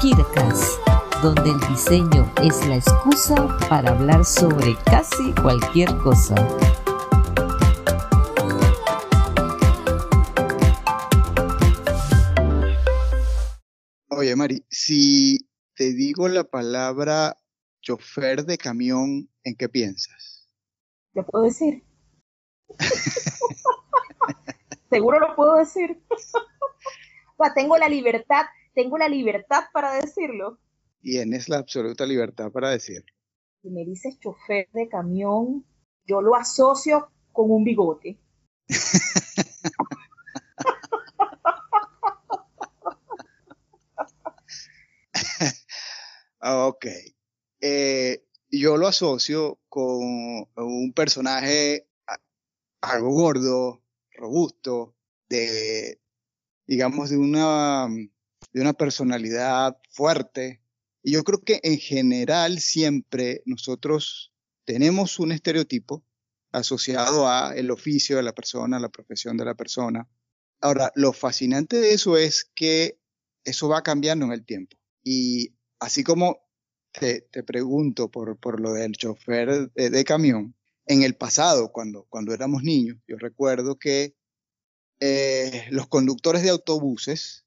KIRKAS, donde el diseño es la excusa para hablar sobre casi cualquier cosa. Oye, Mari, si te digo la palabra chofer de camión, ¿en qué piensas? ¿Lo puedo decir? Seguro lo puedo decir. o sea, tengo la libertad, tengo la libertad para decirlo. Tienes la absoluta libertad para decirlo. Si me dices chofer de camión, yo lo asocio con un bigote. ok. Eh, yo lo asocio con un personaje algo gordo, robusto, de, digamos, de una, de una personalidad fuerte. Y yo creo que en general siempre nosotros tenemos un estereotipo asociado a el oficio de la persona, la profesión de la persona. Ahora, lo fascinante de eso es que eso va cambiando en el tiempo. Y así como te, te pregunto por, por lo del chofer de, camión, en el pasado, cuando, cuando éramos niños, yo recuerdo que eh, los conductores de autobuses,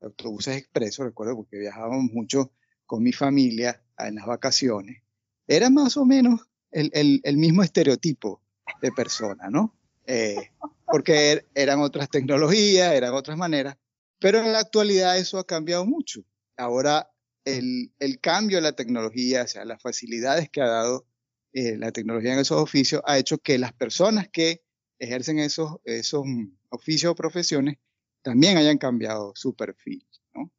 autobuses expresos, recuerdo porque viajábamos mucho con mi familia en las vacaciones, era más o menos el, el, el mismo estereotipo de persona, ¿no? Eh, porque er, eran otras tecnologías, eran otras maneras, pero en la actualidad eso ha cambiado mucho. Ahora el, el cambio de la tecnología, o sea, las facilidades que ha dado eh, la tecnología en esos oficios, ha hecho que las personas que ejercen esos, esos oficios o profesiones también hayan cambiado su perfil, ¿no?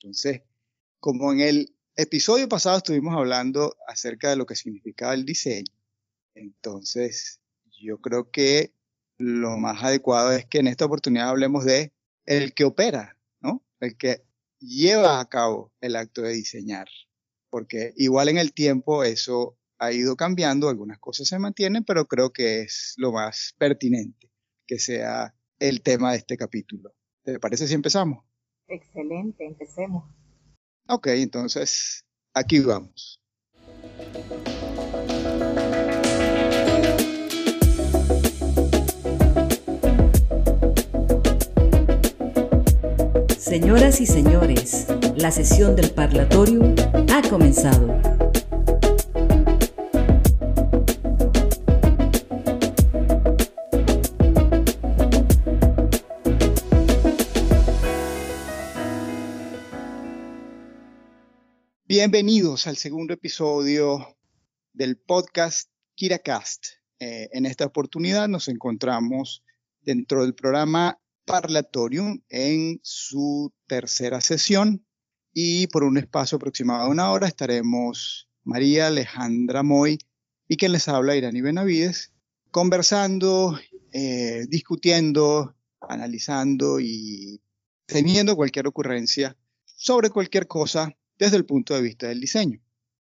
Entonces, como en el episodio pasado estuvimos hablando acerca de lo que significaba el diseño, entonces yo creo que lo más adecuado es que en esta oportunidad hablemos de el que opera, ¿no? El que lleva a cabo el acto de diseñar, porque igual en el tiempo eso ha ido cambiando, algunas cosas se mantienen, pero creo que es lo más pertinente que sea el tema de este capítulo. ¿Te parece si empezamos? Excelente, empecemos. Ok, entonces aquí vamos. Señoras y señores, la sesión del parlatorio ha comenzado. Bienvenidos al segundo episodio del podcast KiraCast. Eh, en esta oportunidad nos encontramos dentro del programa Parlatorium en su tercera sesión y por un espacio aproximado de una hora estaremos María Alejandra Moy y quien les habla Irani Benavides conversando, eh, discutiendo, analizando y teniendo cualquier ocurrencia sobre cualquier cosa desde el punto de vista del diseño.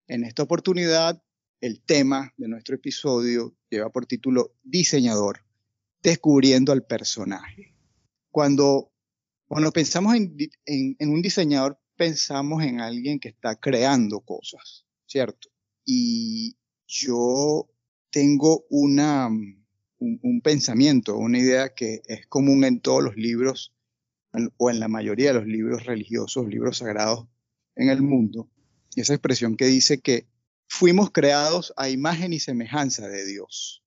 En esta oportunidad, el tema de nuestro episodio lleva por título Diseñador, descubriendo al personaje cuando, cuando pensamos en, en, un diseñador, pensamos en alguien que está creando cosas, ¿cierto? Y yo tengo una, un, un, pensamiento, una idea que es común en todos los libros, o en la mayoría de los libros religiosos, libros sagrados en el mundo, esa expresión que dice que fuimos creados a imagen y semejanza de Dios.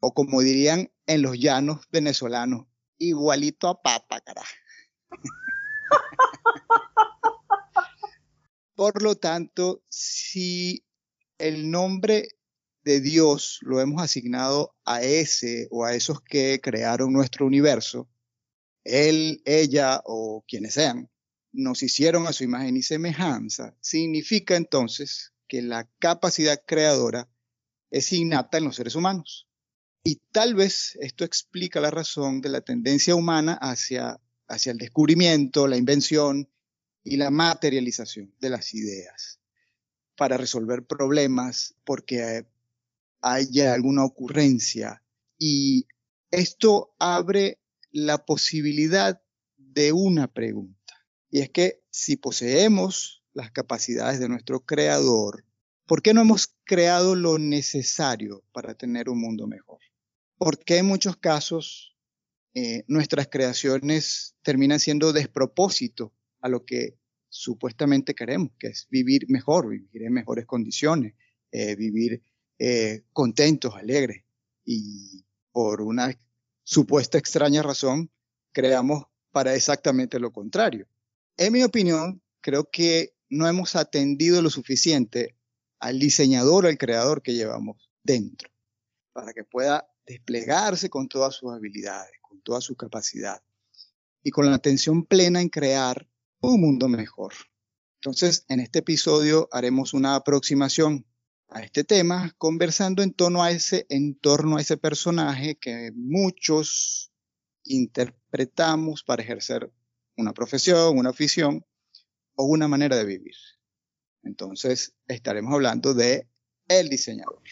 O como dirían en los llanos venezolanos, igualito a papa, carajo. Por lo tanto, si el nombre de Dios lo hemos asignado a ese o a esos que crearon nuestro universo, él, ella o quienes sean, nos hicieron a su imagen y semejanza, significa entonces que la capacidad creadora es innata en los seres humanos. Y tal vez esto explica la razón de la tendencia humana hacia, hacia el descubrimiento, la invención y la materialización de las ideas para resolver problemas porque haya alguna ocurrencia. Y esto abre la posibilidad de una pregunta. Y es que si poseemos las capacidades de nuestro creador, ¿por qué no hemos creado lo necesario para tener un mundo mejor? Porque en muchos casos eh, nuestras creaciones terminan siendo despropósito a lo que supuestamente queremos, que es vivir mejor, vivir en mejores condiciones, eh, vivir eh, contentos, alegres. Y por una supuesta extraña razón, creamos para exactamente lo contrario. En mi opinión, creo que no hemos atendido lo suficiente al diseñador, al creador que llevamos dentro, para que pueda desplegarse con todas sus habilidades, con toda su capacidad y con la atención plena en crear un mundo mejor. Entonces, en este episodio haremos una aproximación a este tema, conversando en, torno a ese, en torno a ese personaje que muchos interpretamos para ejercer una profesión, una afición o una manera de vivir. Entonces, estaremos hablando de el diseñador.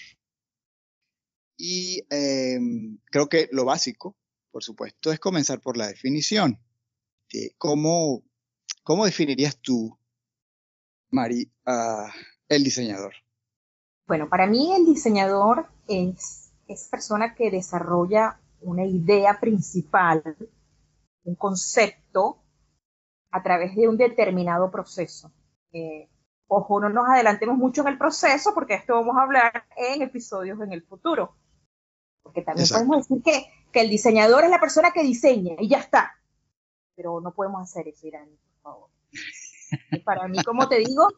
Y em, creo que lo básico, por supuesto, es comenzar por la definición. De cómo, ¿Cómo definirías tú, Mari, el diseñador? Bueno, para mí el diseñador es, es persona que desarrolla una idea principal, un concepto a través de un determinado proceso. Eh, ojo, no nos adelantemos mucho en el proceso porque esto vamos a hablar en episodios en el futuro. Porque también podemos decir que, que, el diseñador es la persona que diseña y ya está. Pero no podemos hacer eso, Irán, por favor. para mí, como te digo,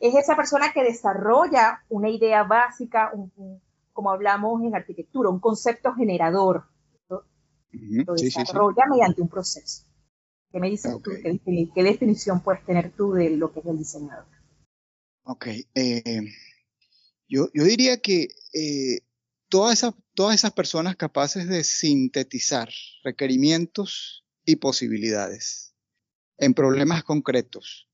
es esa persona que desarrolla una idea básica, como hablamos en arquitectura, un concepto generador. Lo, desarrolla mediante un proceso. ¿Qué me dices tú? ¿Qué, definición puedes tener tú de lo que es el diseñador? Ok. Eh, yo, yo, diría que eh, todas, esas, todas esas personas capaces de sintetizar requerimientos y posibilidades en problemas concretos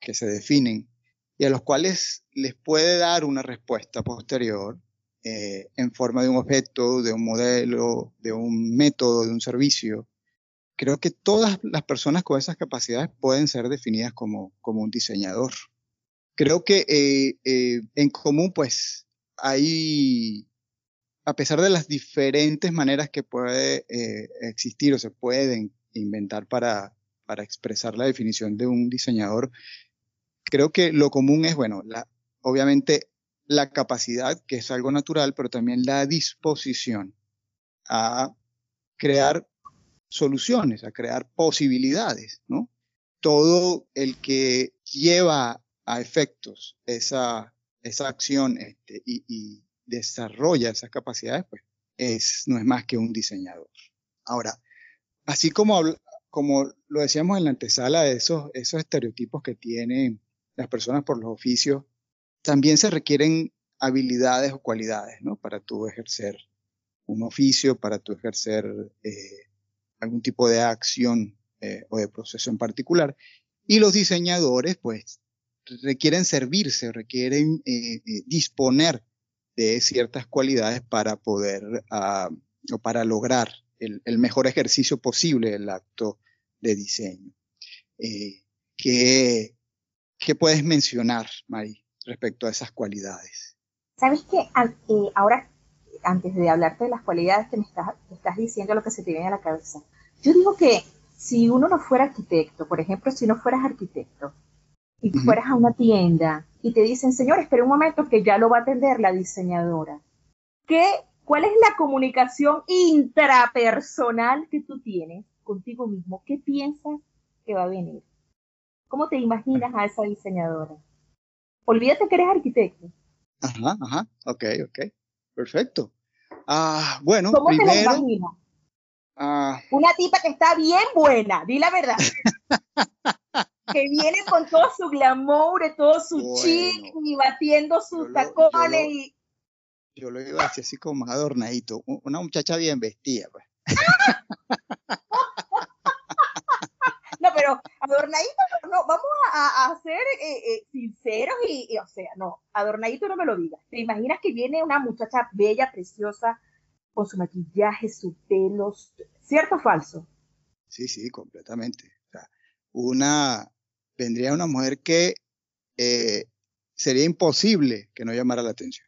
que se definen y a los cuales les puede dar una respuesta posterior eh, en forma de un objeto, de un modelo, de un método, de un servicio. Creo que todas las personas con esas capacidades pueden ser definidas como, como un diseñador. Creo que eh, eh, en común, pues, hay, a pesar de las diferentes maneras que puede existir o se pueden inventar para, para expresar la definición de un diseñador, creo que lo común es, bueno, la, obviamente la capacidad, que es algo natural, pero también la disposición a crear soluciones, a crear posibilidades, ¿no? Todo el que lleva a efectos esa, esa acción este, y, desarrolla esas capacidades, pues es, no es más que un diseñador. Ahora, así como, como lo decíamos en la antesala esos, esos estereotipos que tienen las personas por los oficios, también se requieren habilidades o cualidades, ¿no? Para tú ejercer un oficio, para tú ejercer eh, algún tipo de acción eh, o de proceso en particular. Y los diseñadores, pues, requieren servirse, requieren eh, disponer de ciertas cualidades para poder uh, o para lograr el, mejor ejercicio posible del acto de diseño. que ¿Qué puedes mencionar, Mari, respecto a esas cualidades? Sabes que eh, ahora, antes de hablarte de las cualidades que me estás, diciendo, lo que se te viene a la cabeza, yo digo que si uno no fuera arquitecto, por ejemplo, si no fueras arquitecto y fueras a una tienda y te dicen, señor, espera un momento que ya lo va a atender la diseñadora, ¿qué, ¿cuál es la comunicación intrapersonal que tú tienes contigo mismo? ¿Qué piensas que va a venir? ¿Cómo te imaginas a esa diseñadora? Olvídate que eres arquitecto. Ajá, ajá, ok, ok, perfecto. Ah, bueno, ¿Cómo primero, te imaginas? Ah, Una tipa que está bien buena, di la verdad. que viene con todo su glamour, todo su chic y batiendo sus tacones. Yo lo, y... yo lo iba a decir así como adornadito, una muchacha bien vestida. Pues. adornadito no, vamos a, ser eh, eh, sinceros y, o sea, no, adornadito no me lo digas. ¿Te imaginas que viene una muchacha bella, preciosa, con su maquillaje, su pelo, cierto o falso? Sí, sí, completamente. O sea, una, vendría una mujer que eh, sería imposible que no llamara la atención.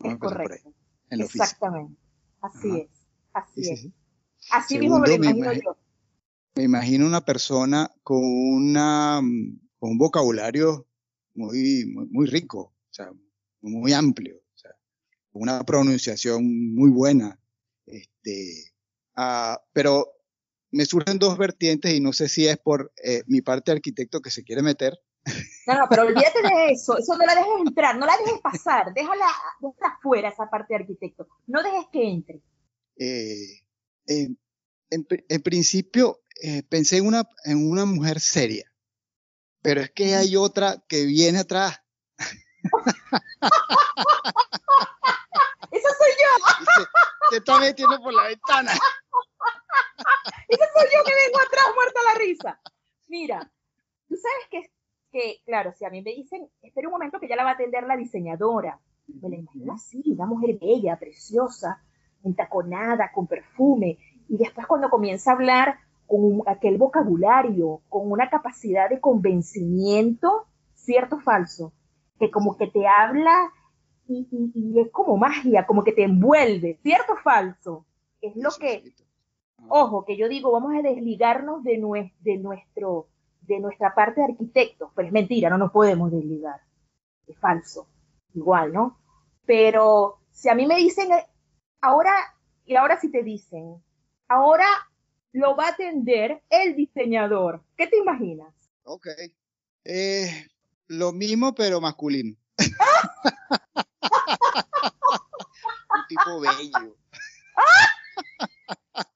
es correcto. Exactamente. Así es. Así es. Así mismo me lo imagino, yo. Me imagino una persona con, una, con un vocabulario muy, muy, rico, o sea, muy amplio, o sea, una pronunciación muy buena. Este, uh, pero me surgen dos vertientes y no sé si es por eh, mi parte de arquitecto que se quiere meter no, no, pero olvídate de eso, eso no la dejes entrar, no la dejes pasar, déjala, déjala fuera esa parte de arquitecto, no dejes que entre. Eh, en, en, principio eh, pensé en una, en una mujer seria, pero es que hay otra que viene atrás. Eso soy yo. Se, está metiendo por la ventana. Eso soy yo que vengo atrás muerta la risa. Mira, tú sabes que que, claro, si a mí me dicen, espera un momento que ya la va a atender la diseñadora, me la imagino así, una mujer bella, preciosa, entaconada, con perfume, y después cuando comienza a hablar con aquel vocabulario, con una capacidad de convencimiento, cierto o falso, que como que te habla y, es como magia, como que te envuelve, cierto o falso, es lo que, ojo, que yo digo, vamos a desligarnos de, de nuestro de nuestra parte de arquitectos, pero es mentira, no nos podemos desligar. Es falso. Igual, ¿no? Pero si a mí me dicen, eh, ahora, y ahora si te dicen, ahora lo va a atender el diseñador, ¿qué te imaginas? Ok. Eh, lo mismo, pero masculino. Un tipo bello.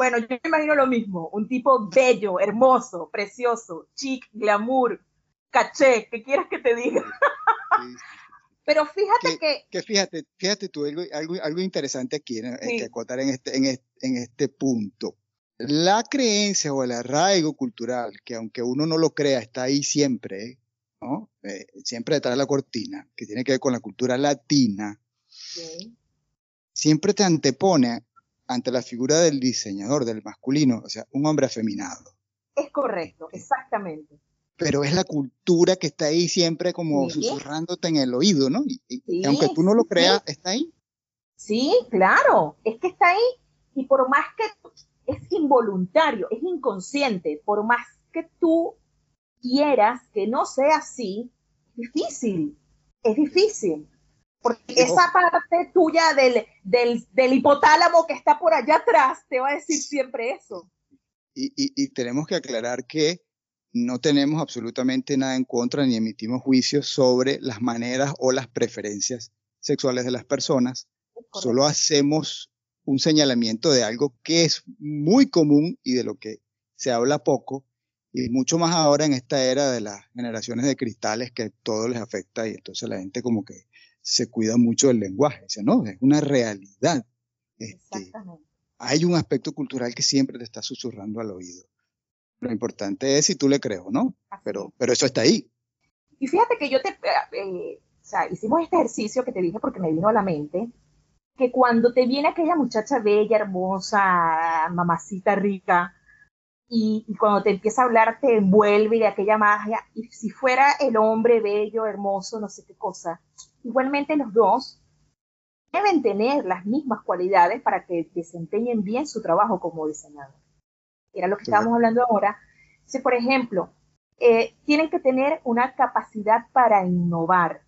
Bueno, yo me imagino lo mismo, un tipo bello, hermoso, precioso, chic, glamour, caché, ¿qué quieras que te diga? Pero fíjate que, que, fíjate, fíjate tú, algo, algo, interesante aquí en, que acotar en este, en, este, en este punto. La creencia o el arraigo cultural, que aunque uno no lo crea, está ahí siempre, ¿no? Eh, siempre detrás de la cortina, que tiene que ver con la cultura latina, siempre te antepone ante la figura del diseñador, del masculino, o sea, un hombre afeminado. Es correcto, exactamente. Pero es la cultura que está ahí siempre como susurrándote en el oído, ¿no? Y, aunque tú no lo creas, está ahí. Sí, claro, es que está ahí y por más que es involuntario, es inconsciente, por más que tú quieras que no sea así, es difícil, es difícil. Porque esa parte tuya del, del, hipotálamo que está por allá atrás te va a decir siempre eso. Y, y, tenemos que aclarar que no tenemos absolutamente nada en contra ni emitimos juicios sobre las maneras o las preferencias sexuales de las personas. Solo hacemos un señalamiento de algo que es muy común y de lo que se habla poco, y mucho más ahora en esta era de las generaciones de cristales que todo les afecta y entonces la gente como que se cuida mucho del lenguaje. Dice, no, es una realidad. Este, hay un aspecto cultural que siempre te está susurrando al oído. Lo importante es si tú le crees o no, pero, pero eso está ahí. Y fíjate que yo te, eh, o sea, hicimos este ejercicio que te dije porque me vino a la mente, que cuando te viene aquella muchacha bella, hermosa, mamacita rica, y, cuando te empieza a hablar te envuelve de aquella magia, y si fuera el hombre bello, hermoso, no sé qué cosa, igualmente los dos deben tener las mismas cualidades para que desempeñen bien su trabajo como diseñador. Era lo que estábamos hablando ahora. Si, por ejemplo, eh, tienen que tener una capacidad para innovar.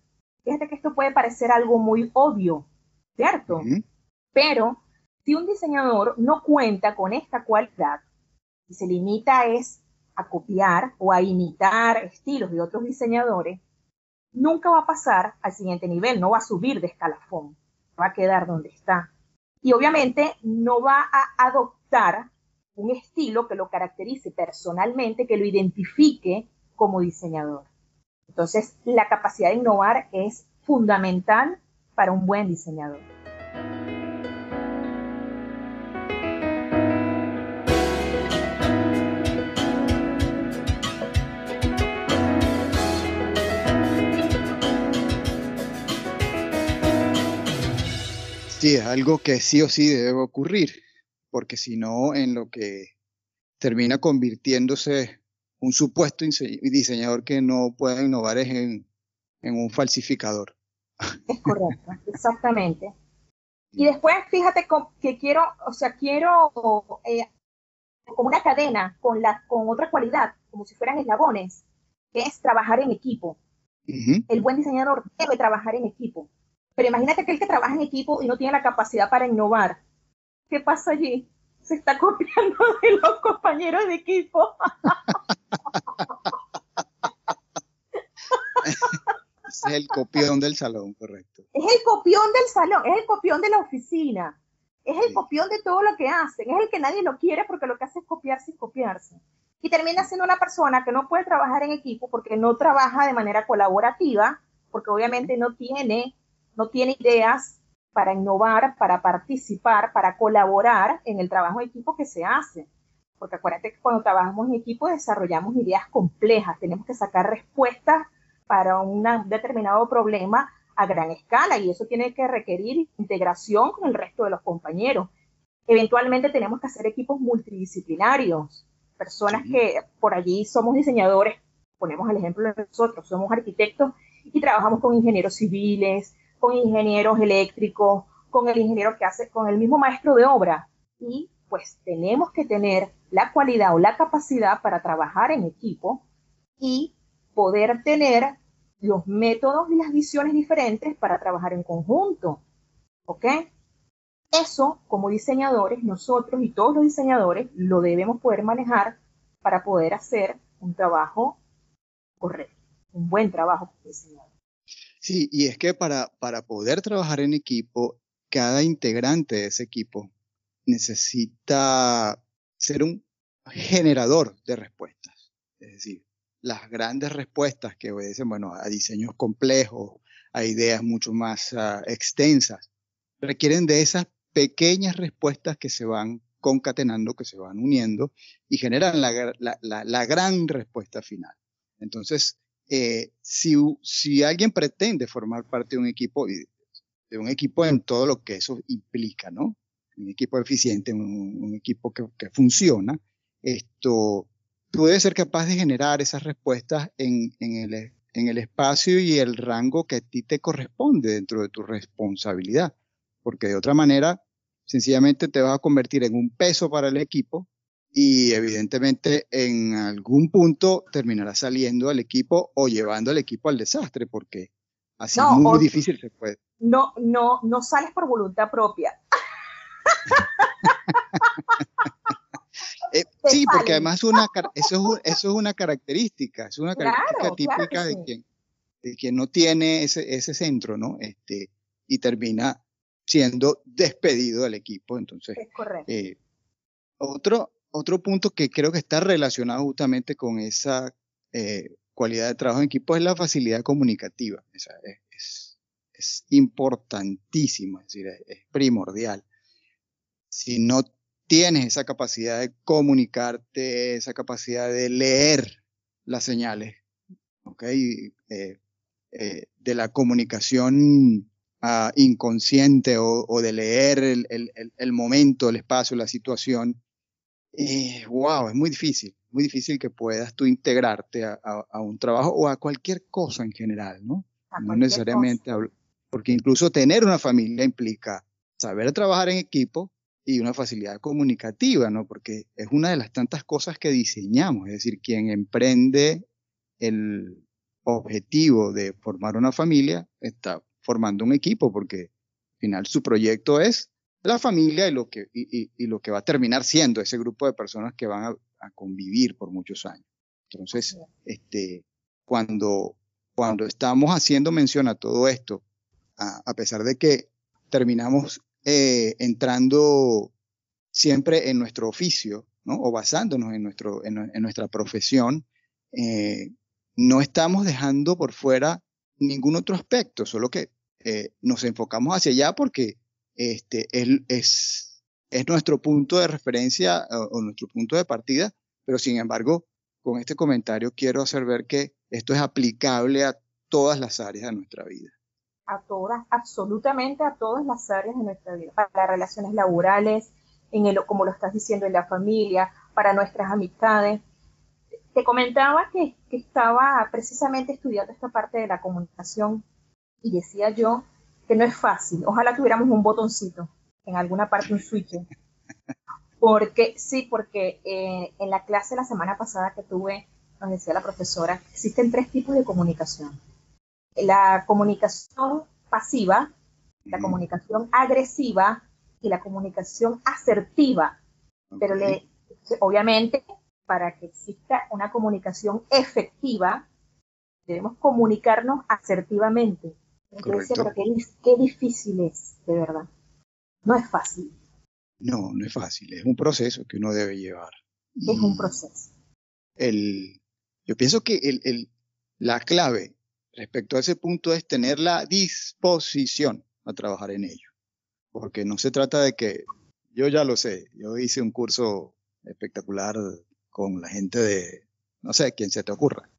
Fíjate que esto puede parecer algo muy obvio, ¿cierto? Pero si un diseñador no cuenta con esta cualidad, y se limita es a copiar o a imitar estilos de otros diseñadores, nunca va a pasar al siguiente nivel, no va a subir de escalafón, va a quedar donde está. Y obviamente no va a adoptar un estilo que lo caracterice personalmente, que lo identifique como diseñador. Entonces, la capacidad de innovar es fundamental para un buen diseñador. Sí, es algo que sí o sí debe ocurrir, porque si no, en lo que termina convirtiéndose un supuesto diseñador que no puede innovar es en, un falsificador. Es correcto, exactamente. Y después, fíjate que quiero, o sea, quiero eh, como una cadena con, la, con otra cualidad, como si fueran eslabones, que es trabajar en equipo. El buen diseñador debe trabajar en equipo. Pero imagínate que el que trabaja en equipo y no tiene la capacidad para innovar. ¿Qué pasa allí? Se está copiando de los compañeros de equipo. es el copión del salón, correcto. Es el copión del salón, es el copión de la oficina, es el copión de todo lo que hacen, es el que nadie lo quiere porque lo que hace es copiarse y copiarse. Y termina siendo una persona que no puede trabajar en equipo porque no trabaja de manera colaborativa, porque obviamente no tiene, no tiene ideas para innovar, para participar, para colaborar en el trabajo en equipo que se hace. Porque acuérdate que cuando trabajamos en equipo desarrollamos ideas complejas, tenemos que sacar respuestas para un determinado problema a gran escala y eso tiene que requerir integración con el resto de los compañeros. Eventualmente tenemos que hacer equipos multidisciplinarios, personas que por allí somos diseñadores, ponemos el ejemplo de nosotros, somos arquitectos y trabajamos con ingenieros civiles, con ingenieros eléctricos, con el ingeniero que hace, con el mismo maestro de obra. Y pues tenemos que tener la cualidad o la capacidad para trabajar en equipo y poder tener los métodos y las visiones diferentes para trabajar en conjunto. ¿Ok? Eso, como diseñadores, nosotros y todos los diseñadores lo debemos poder manejar para poder hacer un trabajo correcto, un buen trabajo diseñador. Sí, y es que para, para poder trabajar en equipo, cada integrante de ese equipo necesita ser un generador de respuestas. Es decir, las grandes respuestas que obedecen, bueno, a diseños complejos, a ideas mucho más ah, extensas, requieren de esas pequeñas respuestas que se van concatenando, que se van uniendo y generan la, gran respuesta final. Entonces, eh, si, alguien pretende formar parte de un equipo, de un equipo en todo lo que eso implica, ¿no? Un equipo eficiente, un, equipo que, que, funciona, esto tú debes ser capaz de generar esas respuestas en, el, en el espacio y el rango que a ti te corresponde dentro de tu responsabilidad, porque de otra manera, sencillamente te vas a convertir en un peso para el equipo y evidentemente en algún punto terminará saliendo al equipo o llevando al equipo al desastre, porque así es muy difícil se puede. No, no, no sales por voluntad propia. Eh, sí, porque además una, eso, es, eso es una característica, es una característica típica de, quien, de quien no tiene ese, ese centro, ¿no? Este, y termina siendo despedido del equipo. Entonces, es correcto. Eh, otro, otro punto que creo que está relacionado justamente con esa eh, cualidad de trabajo en equipo es la facilidad comunicativa. es, es, es importantísimo, es decir, es, primordial. Si no tienes esa capacidad de comunicarte, esa capacidad de leer las señales, ¿ok? Eh, eh, de la comunicación ah, inconsciente o, de leer el, momento, el espacio, la situación. Wow, es muy difícil, muy difícil que puedas tú integrarte a, un trabajo o a cualquier cosa en general, ¿no? No necesariamente, porque incluso tener una familia implica saber trabajar en equipo, y una facilidad comunicativa, ¿no? Porque es una de las tantas cosas que diseñamos, es decir, quien emprende el objetivo de formar una familia está formando un equipo, porque al final su proyecto es la familia y lo que, y, lo que va a terminar siendo ese grupo de personas que van a, convivir por muchos años. Entonces, este, cuando, cuando estamos haciendo mención a todo esto, a pesar de que terminamos eh, entrando siempre en nuestro oficio, ¿no? O basándonos en, nuestro, en, nuestra profesión, eh, no estamos dejando por fuera ningún otro aspecto, solo que eh, nos enfocamos hacia allá porque este, es, es nuestro punto de referencia o, nuestro punto de partida, pero sin embargo, con este comentario quiero hacer ver que esto es aplicable a todas las áreas de nuestra vida. a todas, absolutamente a todas las áreas de nuestra vida, para las relaciones laborales, en el, como lo estás diciendo, en la familia, para nuestras amistades. Te comentaba que, que estaba precisamente estudiando esta parte de la comunicación y decía yo que no es fácil. Ojalá tuviéramos un botoncito en alguna parte, un switch. Porque, sí, porque eh, en la clase la semana pasada que tuve, nos decía la profesora, existen tres tipos de comunicación. La comunicación pasiva, la comunicación agresiva y la comunicación asertiva. Pero le, obviamente, para que exista una comunicación efectiva, debemos comunicarnos asertivamente. Entonces, pero qué, difícil es, de verdad. No es fácil. No, no es fácil. Es un proceso que uno debe llevar. Es un proceso. El, yo pienso que el, el, la clave respecto a ese punto es tener la disposición a trabajar en ello. Porque no se trata de que, yo ya lo sé, yo hice un curso espectacular con la gente de, no sé, quién se te ocurra.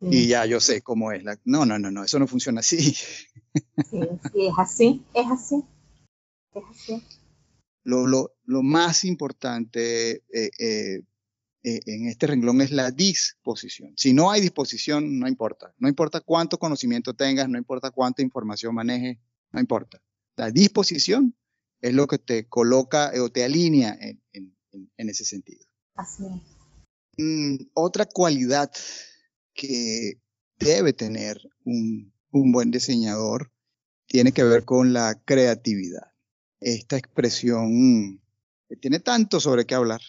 Y ya yo sé cómo es. La, no, no, no, no, eso no funciona así. Sí, sí es así, es así. Es así. Lo, lo, lo más importante eh, eh, eh, en este renglón es la disposición. Si no hay disposición, no importa. No importa cuánto conocimiento tengas, no importa cuánta información manejes, no importa. La disposición es lo que te coloca o te alinea en, en, en ese sentido. Así es. Mm, otra cualidad que debe tener un, un buen diseñador tiene que ver con la creatividad. Esta expresión tiene tanto sobre qué hablar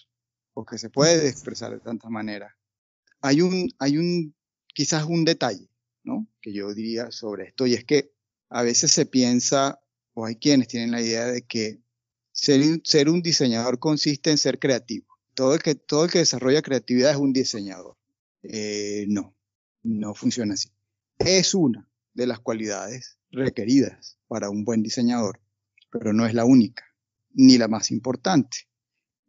porque se puede expresar de tantas maneras. Hay un, hay un, quizás un detalle, ¿no? Que yo diría sobre esto, y es que a veces se piensa, o hay quienes tienen la idea de que ser, ser un diseñador consiste en ser creativo. Todo el que, todo el que desarrolla creatividad es un diseñador. Eh, no, no funciona así. Es una de las cualidades requeridas para un buen diseñador, pero no es la única, ni la más importante.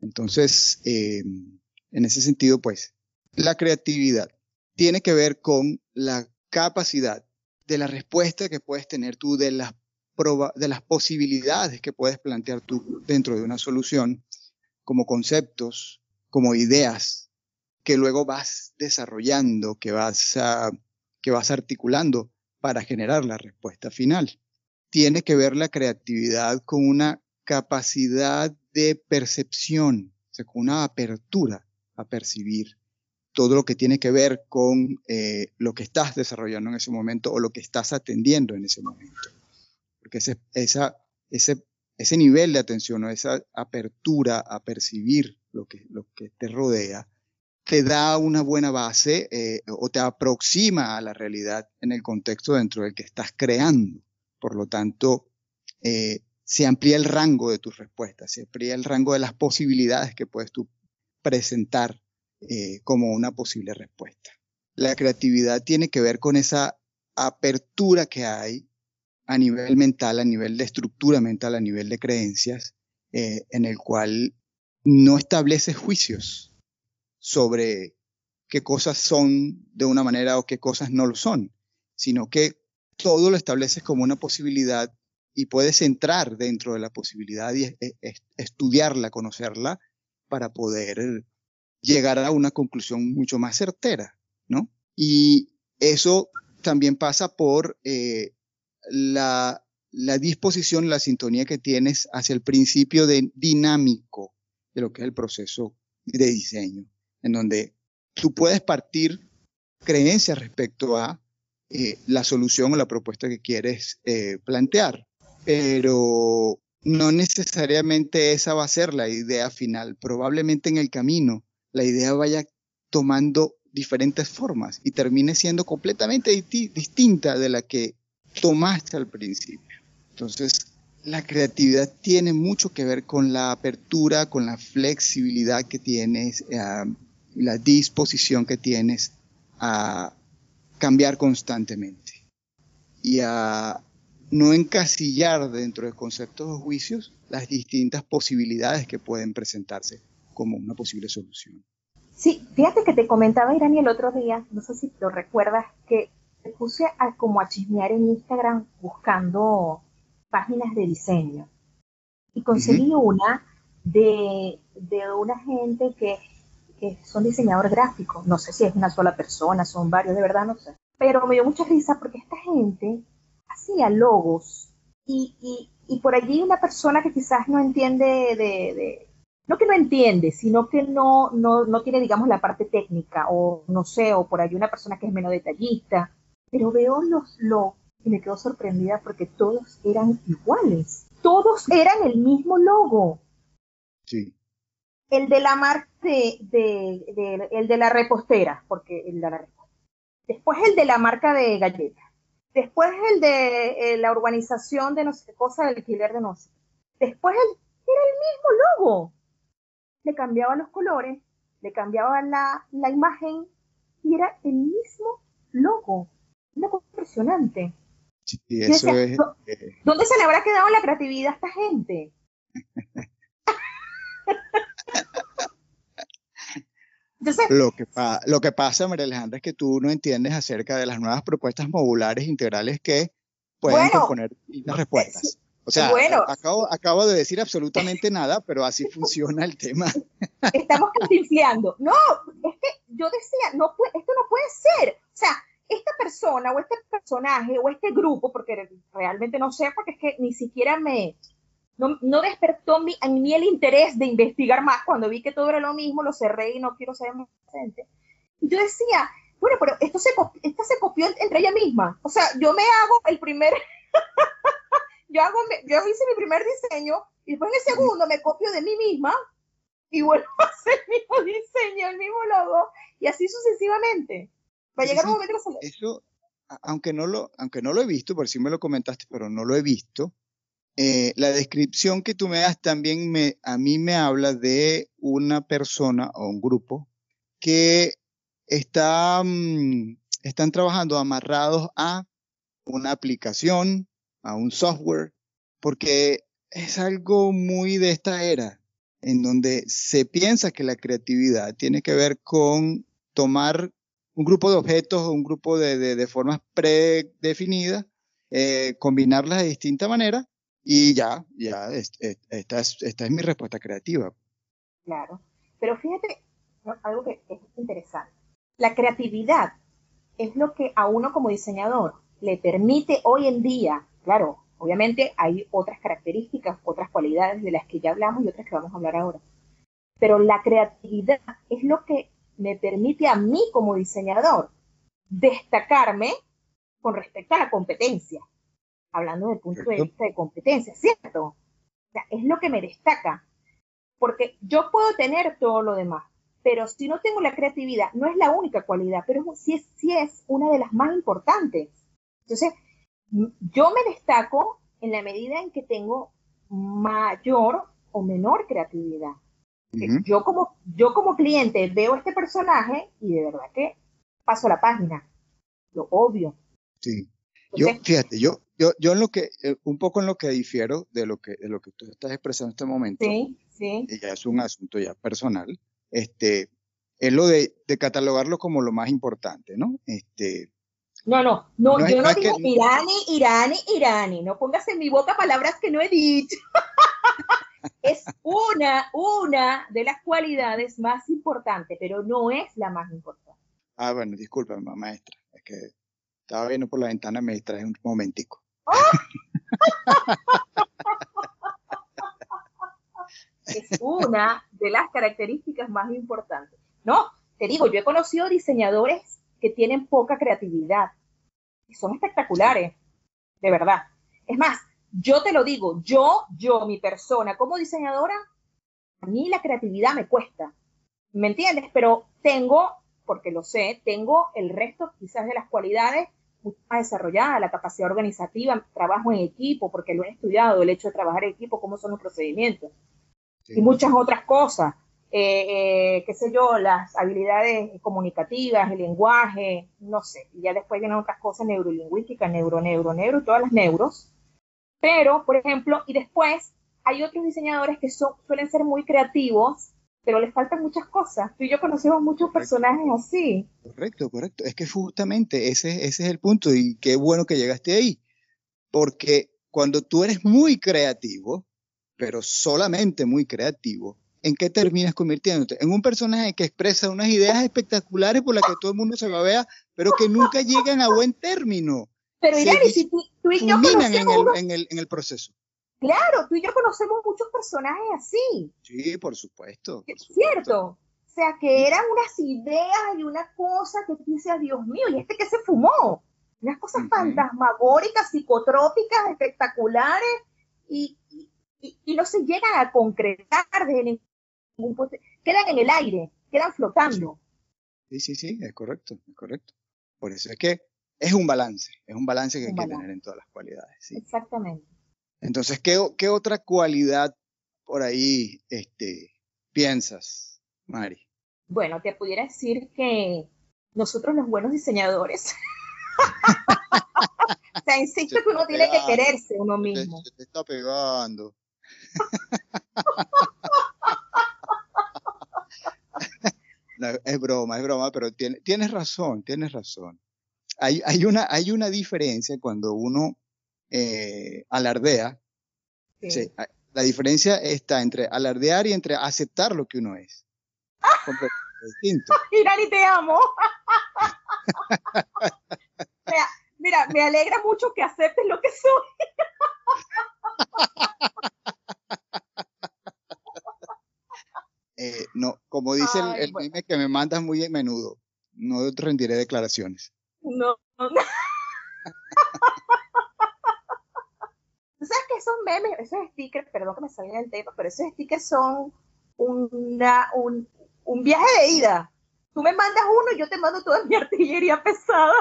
Entonces, eh, en ese sentido, pues, la creatividad tiene que ver con la capacidad de la respuesta que puedes tener tú, de las, de las posibilidades que puedes plantear tú dentro de una solución, como conceptos, como ideas, que luego vas desarrollando, que vas, que vas articulando para generar la respuesta final. Tiene que ver la creatividad con una capacidad de percepción, o sea, con una apertura a percibir todo lo que tiene que ver con eh, lo que estás desarrollando en ese momento o lo que estás atendiendo en ese momento. Porque ese, esa, ese, ese nivel de atención o esa apertura a percibir lo que, lo que te rodea te da una buena base eh, o te aproxima a la realidad en el contexto dentro del que estás creando. Por lo tanto, eh, se amplía el rango de tus respuestas, se amplía el rango de las posibilidades que puedes tú presentar eh, como una posible respuesta. La creatividad tiene que ver con esa apertura que hay a nivel mental, a nivel de estructura mental, a nivel de creencias, en el cual no estableces juicios sobre qué cosas son de una manera o qué cosas no lo son, sino que todo lo estableces como una posibilidad y puedes entrar dentro de la posibilidad y estudiarla, conocerla, para poder llegar a una conclusión mucho más certera, ¿no? Y eso también pasa por eh, la, la disposición, la sintonía que tienes hacia el principio de dinámico de lo que es el proceso de diseño, en donde tú puedes partir creencias respecto a eh, la solución o la propuesta que quieres eh, plantear pero no necesariamente esa va a ser la idea final. Probablemente en el camino la idea vaya tomando diferentes formas y termine siendo completamente distinta de la que tomaste al principio. Entonces, la creatividad tiene mucho que ver con la apertura, con la flexibilidad que tienes, eh, la disposición que tienes a cambiar constantemente y a no encasillar dentro de conceptos o juicios las distintas posibilidades que pueden presentarse como una posible solución. Sí, fíjate que te comentaba Irani el otro día, no sé si lo recuerdas, que me puse a, como a chismear en Instagram buscando páginas de diseño. Y conseguí una de, de, una gente que, que son diseñadores gráficos. No sé si es una sola persona, son varios, de verdad no sé. Pero me dio mucha risa porque esta gente hacía logos y, y, y por allí una persona que quizás no entiende de, no que no entiende, sino que no, no, no tiene, digamos, la parte técnica, o no sé, o por allí una persona que es menos detallista, pero veo los logos y me quedo sorprendida porque todos eran iguales, todos eran el mismo logo. Sí. El de la marca de, de, el de la repostera, porque el de la repostera. Después el de la marca de galletas. Después el de eh, la urbanización de no sé qué cosa, del alquiler de no sé. Después el, era el mismo logo. Le cambiaban los colores, le cambiaban la, la imagen y era el mismo logo. Una cosa impresionante. Sí, eso es, eh, ¿Dónde se le habrá quedado la creatividad a esta gente? lo, que lo que pasa, María Alejandra, es que tú no entiendes acerca de las nuevas propuestas modulares integrales que pueden proponer las respuestas. O sea, acabo, acabo, de decir absolutamente nada, pero así funciona el tema. Estamos cantinfleando. No, es que yo decía, no esto no puede ser. O sea, esta persona o este personaje o este grupo, porque realmente no sé, porque es que ni siquiera me, no, despertó mi, en mí el interés de investigar más. Cuando vi que todo era lo mismo, lo cerré y no quiero ser más presente. Y yo decía, bueno, pero esto se, esta se copió entre ella misma. O sea, yo me hago el primer, yo, hago, yo hice mi primer diseño y después en el segundo me copio de mí misma y vuelvo a hacer el mismo diseño, el mismo logo y así sucesivamente. Va a llegar un momento que Eso, aunque no, lo, aunque no lo he visto, por si me lo comentaste, pero no lo he visto, eh, la descripción que tú me das también me, a mí me habla de una persona o un grupo que está, mm, están trabajando amarrados a una aplicación, a un software, porque es algo muy de esta era, en donde se piensa que la creatividad tiene que ver con tomar un grupo de objetos o un grupo de, de, formas predefinidas, eh, combinarlas de distinta manera y ya, ya, esta es, esta es mi respuesta creativa. Claro, pero fíjate algo que es interesante. La creatividad es lo que a uno como diseñador le permite hoy en día, claro, obviamente hay otras características, otras cualidades de las que ya hablamos y otras que vamos a hablar ahora, pero la creatividad es lo que me permite a mí como diseñador destacarme con respecto a la competencia hablando del punto de vista de competencia, ¿cierto? O sea, es lo que me destaca, porque yo puedo tener todo lo demás, pero si no tengo la creatividad, no es la única cualidad, pero sí es, sí es una de las más importantes. Entonces, yo me destaco en la medida en que tengo mayor o menor creatividad. yo, como, yo como cliente veo este personaje y de verdad que paso la página, lo obvio. Sí. Yo, fíjate, yo, yo, yo en lo que, eh, un poco en lo que difiero de lo que, de lo que tú estás expresando en este momento, sí, sí. ya es un asunto ya personal, este, es lo de, de catalogarlo como lo más importante, ¿no? Este, no, no, no, yo no digo Irani, Irani, Irani, no pongas en mi boca palabras que no he dicho. es una, una de las cualidades más importantes, pero no es la más importante. Ah, bueno, disculpa, maestra, es que estaba viendo por la ventana, me distrae un momentico. es una de las características más importantes. No, te digo, yo he conocido diseñadores que tienen poca creatividad y son espectaculares, de verdad. Es más, yo te lo digo, yo, yo, mi persona como diseñadora, a mí la creatividad me cuesta, ¿me entiendes? Pero tengo, porque lo sé, tengo el resto quizás de las cualidades más desarrollada, la capacidad organizativa, trabajo en equipo, porque lo he estudiado, el hecho de trabajar en equipo, cómo son los procedimientos, y muchas otras cosas, eh, eh, qué sé yo, las habilidades comunicativas, el lenguaje, no sé, y ya después vienen otras cosas neurolingüísticas, neuro, neuro, neuro, todas las neuros, pero, por ejemplo, y después hay otros diseñadores que son, suelen ser muy creativos pero le faltan muchas cosas. Tú y yo conocemos muchos personajes así. Correcto, correcto. Es que justamente ese, ese es el punto y qué bueno que llegaste ahí. Porque cuando tú eres muy creativo, pero solamente muy creativo, ¿en qué terminas convirtiéndote? En un personaje que expresa unas ideas espectaculares por las que todo el mundo se babea, pero que nunca llegan a buen término. Pero Irani, si tú, y yo conocemos en el, en el proceso. Claro, tú y yo conocemos muchos personajes así. Sí, por supuesto. Es Cierto. O sea, que eran unas ideas y una cosa que tú dices, Dios mío, ¿y este que se fumó? Unas cosas fantasmagóricas, psicotrópicas, espectaculares, y, y, no se llegan a concretar desde ningún punto. Quedan en el aire, quedan flotando. Sí, sí, sí, es correcto, es correcto. Por eso es que es un balance, es un balance que hay que tener en todas las cualidades. Exactamente. Entonces, ¿qué, ¿qué, otra cualidad por ahí este, piensas, Mari? Bueno, te pudiera decir que nosotros los buenos diseñadores, o sea, insisto que uno tiene que quererse uno mismo. Se te está pegando. es broma, es broma, pero tienes razón, tienes razón. Hay, hay, una, hay una diferencia cuando uno eh, alardea. la diferencia está entre alardear y entre aceptar lo que uno es. distinto. Irani, te amo. mira, mira, me alegra mucho que aceptes lo que soy. Eh, no, como dice el, meme que me mandas muy a menudo, no rendiré declaraciones. No, no. sabes que esos memes, esos stickers, perdón que me salga del tema, pero esos stickers son una, un, un viaje de ida. Tú me mandas uno y yo te mando toda mi artillería pesada.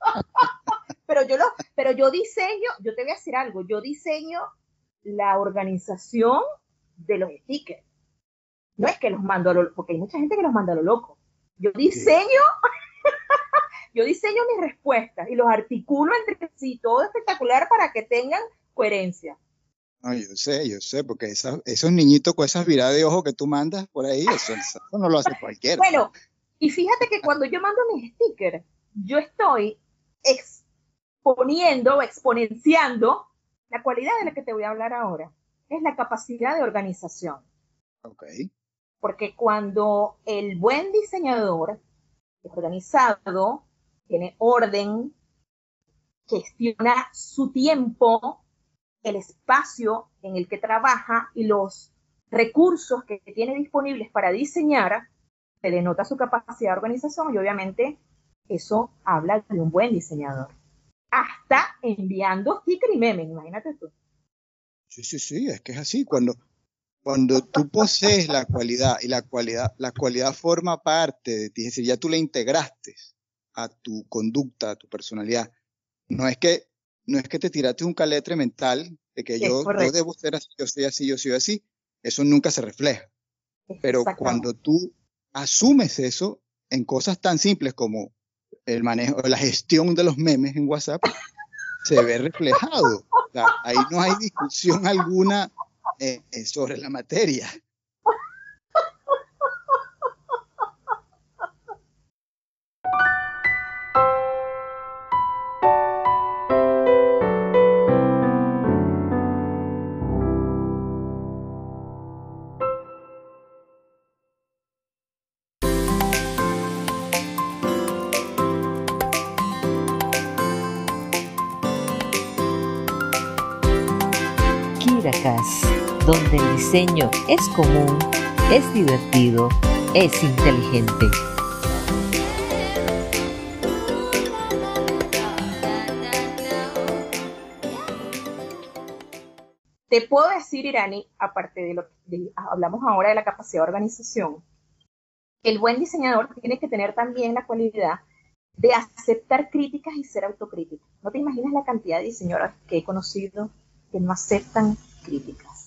pero yo lo, pero yo diseño, yo te voy a decir algo, yo diseño la organización de los stickers. No es que los mando a lo, porque hay mucha gente que los manda a lo loco. Yo diseño, yo diseño mis respuestas y los articulo entre sí, todo espectacular para que tengan coherencia. No, yo sé, yo sé, porque esos niñitos con esas viradas de ojo que tú mandas por ahí, eso, no lo hace cualquiera. Bueno, y fíjate que cuando yo mando mis stickers, yo estoy exponiendo, exponenciando la cualidad de la que te voy a hablar ahora. Es la capacidad de organización. Ok. Porque cuando el buen diseñador es organizado, tiene orden, gestiona su tiempo, el espacio en el que trabaja y los recursos que tiene disponibles para diseñar, se denota su capacidad de organización y obviamente eso habla de un buen diseñador. Hasta enviando stickers y memes, imagínate tú. Sí, sí, sí, es que es así. Cuando, cuando tú posees la cualidad y la cualidad, la cualidad forma parte de ti, es decir, ya tú la integraste a tu conducta, a tu personalidad. No es que, no es que te tiraste un caletre mental de que yo, yo, debo ser así, yo soy así, yo soy así. Eso nunca se refleja. Pero cuando tú asumes eso en cosas tan simples como el manejo, la gestión de los memes en WhatsApp, se ve reflejado. ahí no hay discusión alguna eh, eh, sobre la materia. Diseño es común, es divertido, es inteligente. Te puedo decir, Irani, aparte de lo que hablamos ahora de la capacidad de organización, el buen diseñador tiene que tener también la cualidad de aceptar críticas y ser autocrítico. No te imaginas la cantidad de diseñadores que he conocido que no aceptan críticas.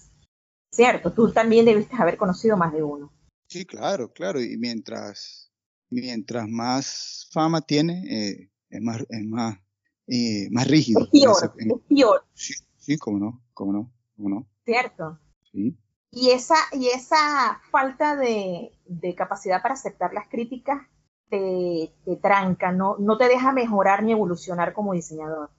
Cierto, tú también debiste haber conocido más de uno. Sí, claro, claro. Y mientras, mientras más fama tiene, eh, es más, es más, eh, más rígido. Es peor, es peor. Sí, sí, cómo no, cómo no, cómo no. Cierto. Sí. Y esa, y esa falta de, capacidad para aceptar las críticas te, tranca, no, no te deja mejorar ni evolucionar como diseñador.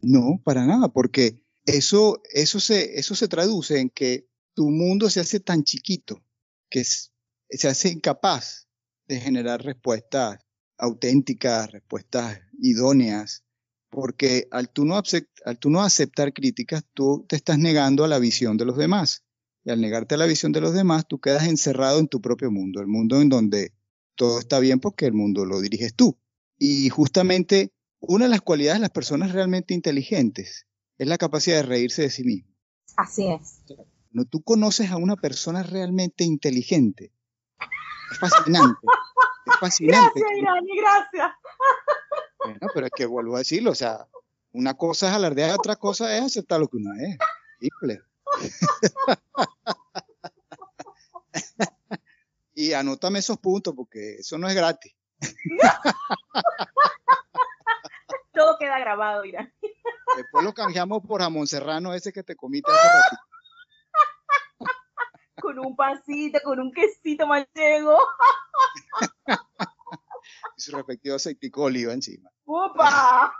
No, para nada, porque eso, eso, se, eso se traduce en que tu mundo se hace tan chiquito que se hace incapaz de generar respuestas auténticas, respuestas idóneas, porque al tú, no al tú no aceptar críticas, tú te estás negando a la visión de los demás. Y al negarte a la visión de los demás, tú quedas encerrado en tu propio mundo, el mundo en donde todo está bien porque el mundo lo diriges tú. Y justamente una de las cualidades de las personas realmente inteligentes es la capacidad de reírse de sí mismo. Así es. No, tú conoces a una persona realmente inteligente. Es fascinante. Es fascinante. Gracias, Irani, gracias. Bueno, pero es que vuelvo a decirlo, o sea, una cosa es alardear, otra cosa es aceptar lo que uno es. Simple. y anótame esos puntos porque eso no es gratis. Todo queda grabado, Irán. Después lo cambiamos por jamón serrano ese que te comiste hace ratito. Con un pancito, con un quesito manchego. y su respectivo aceitico oliva encima. ¡Opa!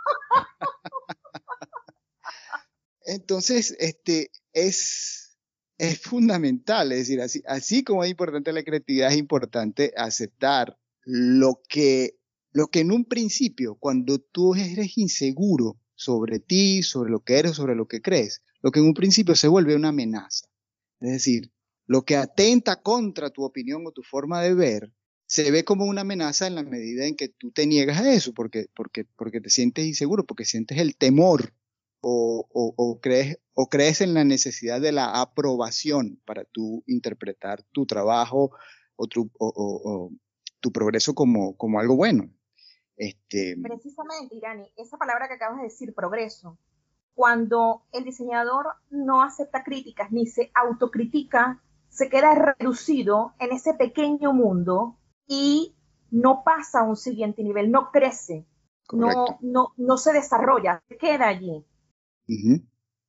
Entonces, este, es, es fundamental, es decir, así, así como es importante la creatividad, es importante aceptar lo que, lo que en un principio, cuando tú eres inseguro sobre ti, sobre lo que eres, sobre lo que crees, lo que en un principio se vuelve una amenaza. Es decir, lo que atenta contra tu opinión o tu forma de ver, se ve como una amenaza en la medida en que tú te niegas a eso, porque, porque, porque te sientes inseguro, porque sientes el temor o, crees, o crees en la necesidad de la aprobación para tú interpretar tu trabajo o tu, tu progreso como, como algo bueno. Este... Precisamente, Irani, esa palabra que acabas de decir, progreso, cuando el diseñador no acepta críticas ni se autocritica, se queda reducido en ese pequeño mundo y no pasa a un siguiente nivel, no crece, no, no, no se desarrolla, se queda allí.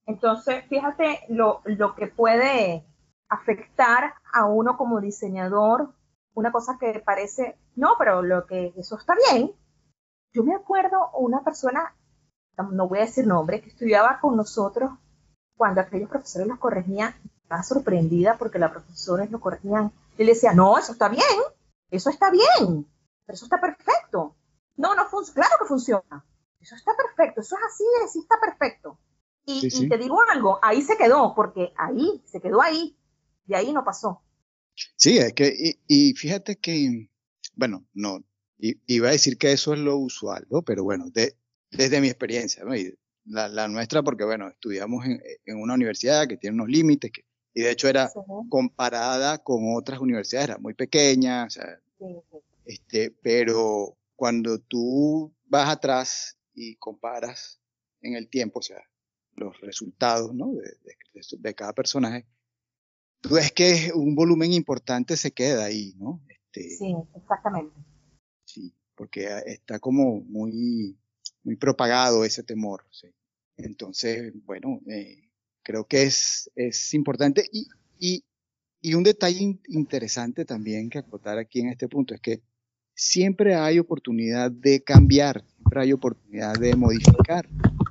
Entonces, fíjate lo, lo que puede afectar a uno como diseñador, una cosa que parece, no, pero lo que eso está bien. Yo me acuerdo una persona, no voy a decir nombre, que estudiaba con nosotros cuando aquellos profesores los corregían, estaba sorprendida porque los profesores lo corregían. Y le decía, no, eso está bien, eso está bien, pero eso está perfecto. No, no funciona, claro que funciona. Eso está perfecto, eso es así, así está perfecto. Y, te digo algo, ahí se quedó, porque ahí, se quedó ahí, y ahí no pasó. Sí, es que, y, fíjate que, bueno, no, iba a decir que eso es lo usual, ¿no? Pero bueno, desde mi experiencia, ¿no? Y la, nuestra, porque bueno, estudiamos en, una universidad que tiene unos límites, que, y de hecho era comparada con otras universidades, era muy pequeña, o sea, este, pero cuando tú vas atrás y comparas en el tiempo, o sea, los resultados ¿no? de, de, cada personaje, tú ves que un volumen importante se queda ahí, ¿no? Este, sí, exactamente. Sí, porque está como muy, muy propagado ese temor. ¿sí? Entonces, bueno, eh, creo que es, es importante. Y, y, y un detalle interesante también que acotar aquí en este punto es que siempre hay oportunidad de cambiar, siempre hay oportunidad de modificar.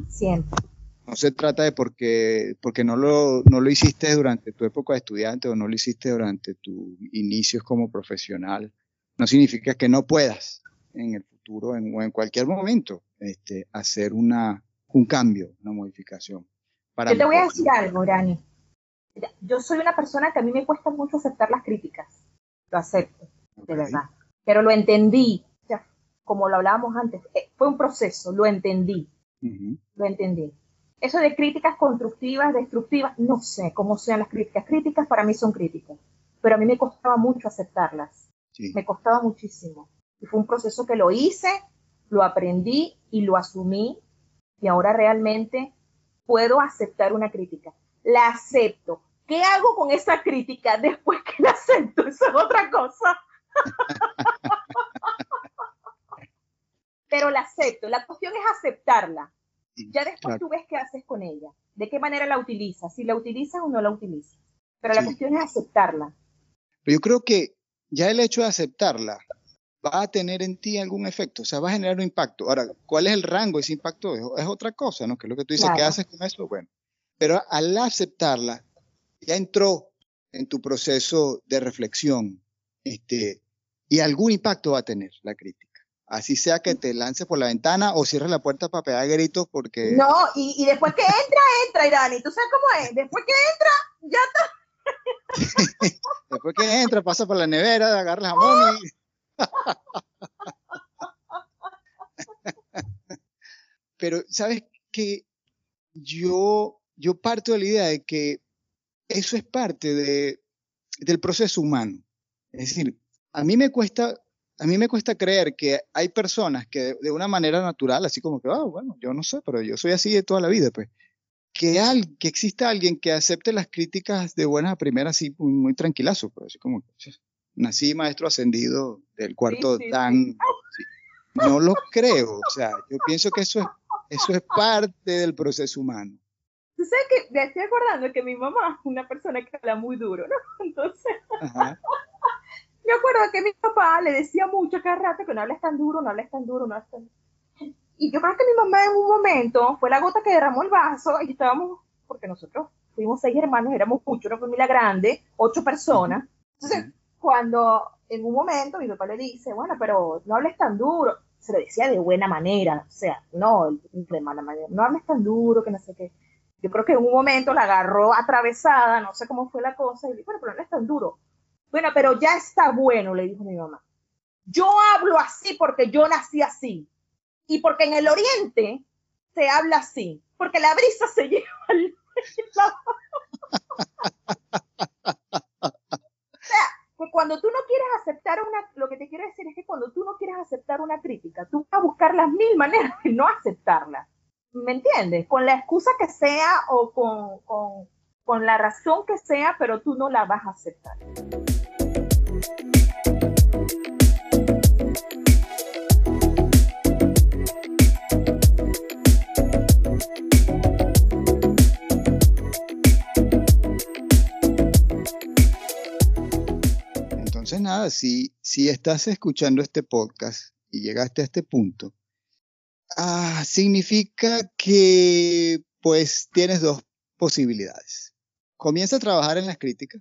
Siempre. No se trata de porque, porque no, lo, no lo hiciste durante tu época de estudiante o no lo hiciste durante tus inicios como profesional. No significa que no puedas en el futuro en, o en cualquier momento este, hacer una, un cambio, una modificación. Para Yo te voy a decir algo, Rani. Yo soy una persona que a mí me cuesta mucho aceptar las críticas. Lo acepto, de verdad. Pero lo entendí, como lo hablábamos antes, eh, fue un proceso, lo entendí. Lo entendí. Eso de críticas constructivas, destructivas, no sé cómo sean las críticas. Críticas para mí son críticas, pero a mí me costaba mucho aceptarlas. Me costaba muchísimo. Y fue un proceso que lo hice, lo aprendí y lo asumí y ahora realmente puedo aceptar una crítica. La acepto. ¿Qué hago con esa crítica después que la acepto? Eso es otra cosa. Pero la acepto. La cuestión es aceptarla. Ya después tú ves qué haces con ella, de qué manera la utilizas, si la utilizas o no la utilizas. Pero la cuestión es aceptarla. Pero yo creo que ya el hecho de aceptarla va a tener en ti algún efecto, o sea, va a generar un impacto. Ahora, ¿cuál es el rango de ese impacto? Es, otra cosa, ¿no? Que es lo que tú dices, ¿qué haces con eso? Bueno, pero al aceptarla, ya entró en tu proceso de reflexión, este, y algún impacto va a tener la crítica. Así sea que te lances por la ventana o cierres la puerta para pegar gritos porque... No, y, después que entra, entra, Irani. ¿Tú sabes cómo es? Después que entra, ya está. después que entra, pasa por la nevera, agarra el jamón y... Pero, ¿sabes qué? Yo, yo parto de la idea de que eso es parte de, del proceso humano. Es decir, a mí me cuesta, a mí me cuesta creer que hay personas que de, una manera natural, así como que, ah, bueno, yo no sé, pero yo soy así de toda la vida, pues, que, al, que exista alguien que acepte las críticas de buenas a primeras así muy, muy tranquilazo, pues, así como, nací maestro ascendido del cuarto Dan. No lo creo, o sea, yo pienso que eso es, eso es parte del proceso humano. Tú sabes que me estoy acordando que mi mamá es una persona que habla muy duro, ¿no? Entonces, me acuerdo que mi papá le decía mucho cada rato que no hables tan duro, no hables tan duro, no hables tan duro. Y yo creo que mi mamá en un momento fue la gota que derramó el vaso y estábamos, porque nosotros fuimos seis hermanos, éramos muchos, una familia grande, ocho personas. Entonces, cuando en un momento mi papá le dice, bueno, pero no hables tan duro, se lo decía de buena manera, o sea, no de mala manera, no hables tan duro, que no sé qué. Yo creo que en un momento la agarró atravesada, no sé cómo fue la cosa, y le dijo, bueno, pero no hables tan duro. Bueno, pero ya está bueno, le dijo mi mamá. Yo hablo así porque yo nací así. Y porque en el oriente se habla así. Porque la brisa se lleva al... cuando tú no quieres aceptar una, lo que te decir es que cuando tú no quieres aceptar una crítica, tú vas a buscar las mil maneras de no aceptarla. ¿Me entiendes? Con la excusa que sea o con, con, con la razón que sea, pero tú no la vas a aceptar. Entonces, nada, si, si estás escuchando este podcast y llegaste a este punto, ah, significa que pues tienes dos posibilidades. Comienza a trabajar en las críticas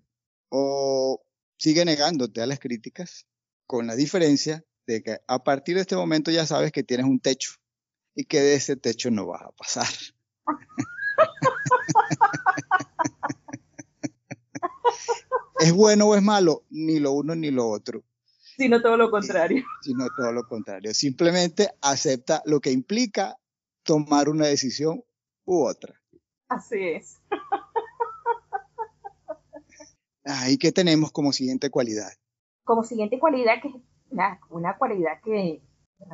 o sigue negándote a las críticas con la diferencia de que a partir de este momento ya sabes que tienes un techo y que de ese techo no vas a pasar. ¿Es bueno o es malo? Ni lo uno ni lo otro. Sino todo lo contrario. Sino todo lo contrario. Simplemente acepta lo que implica tomar una decisión u otra. Así es. Ahí que tenemos como siguiente cualidad. Como siguiente cualidad, que es una, cualidad que,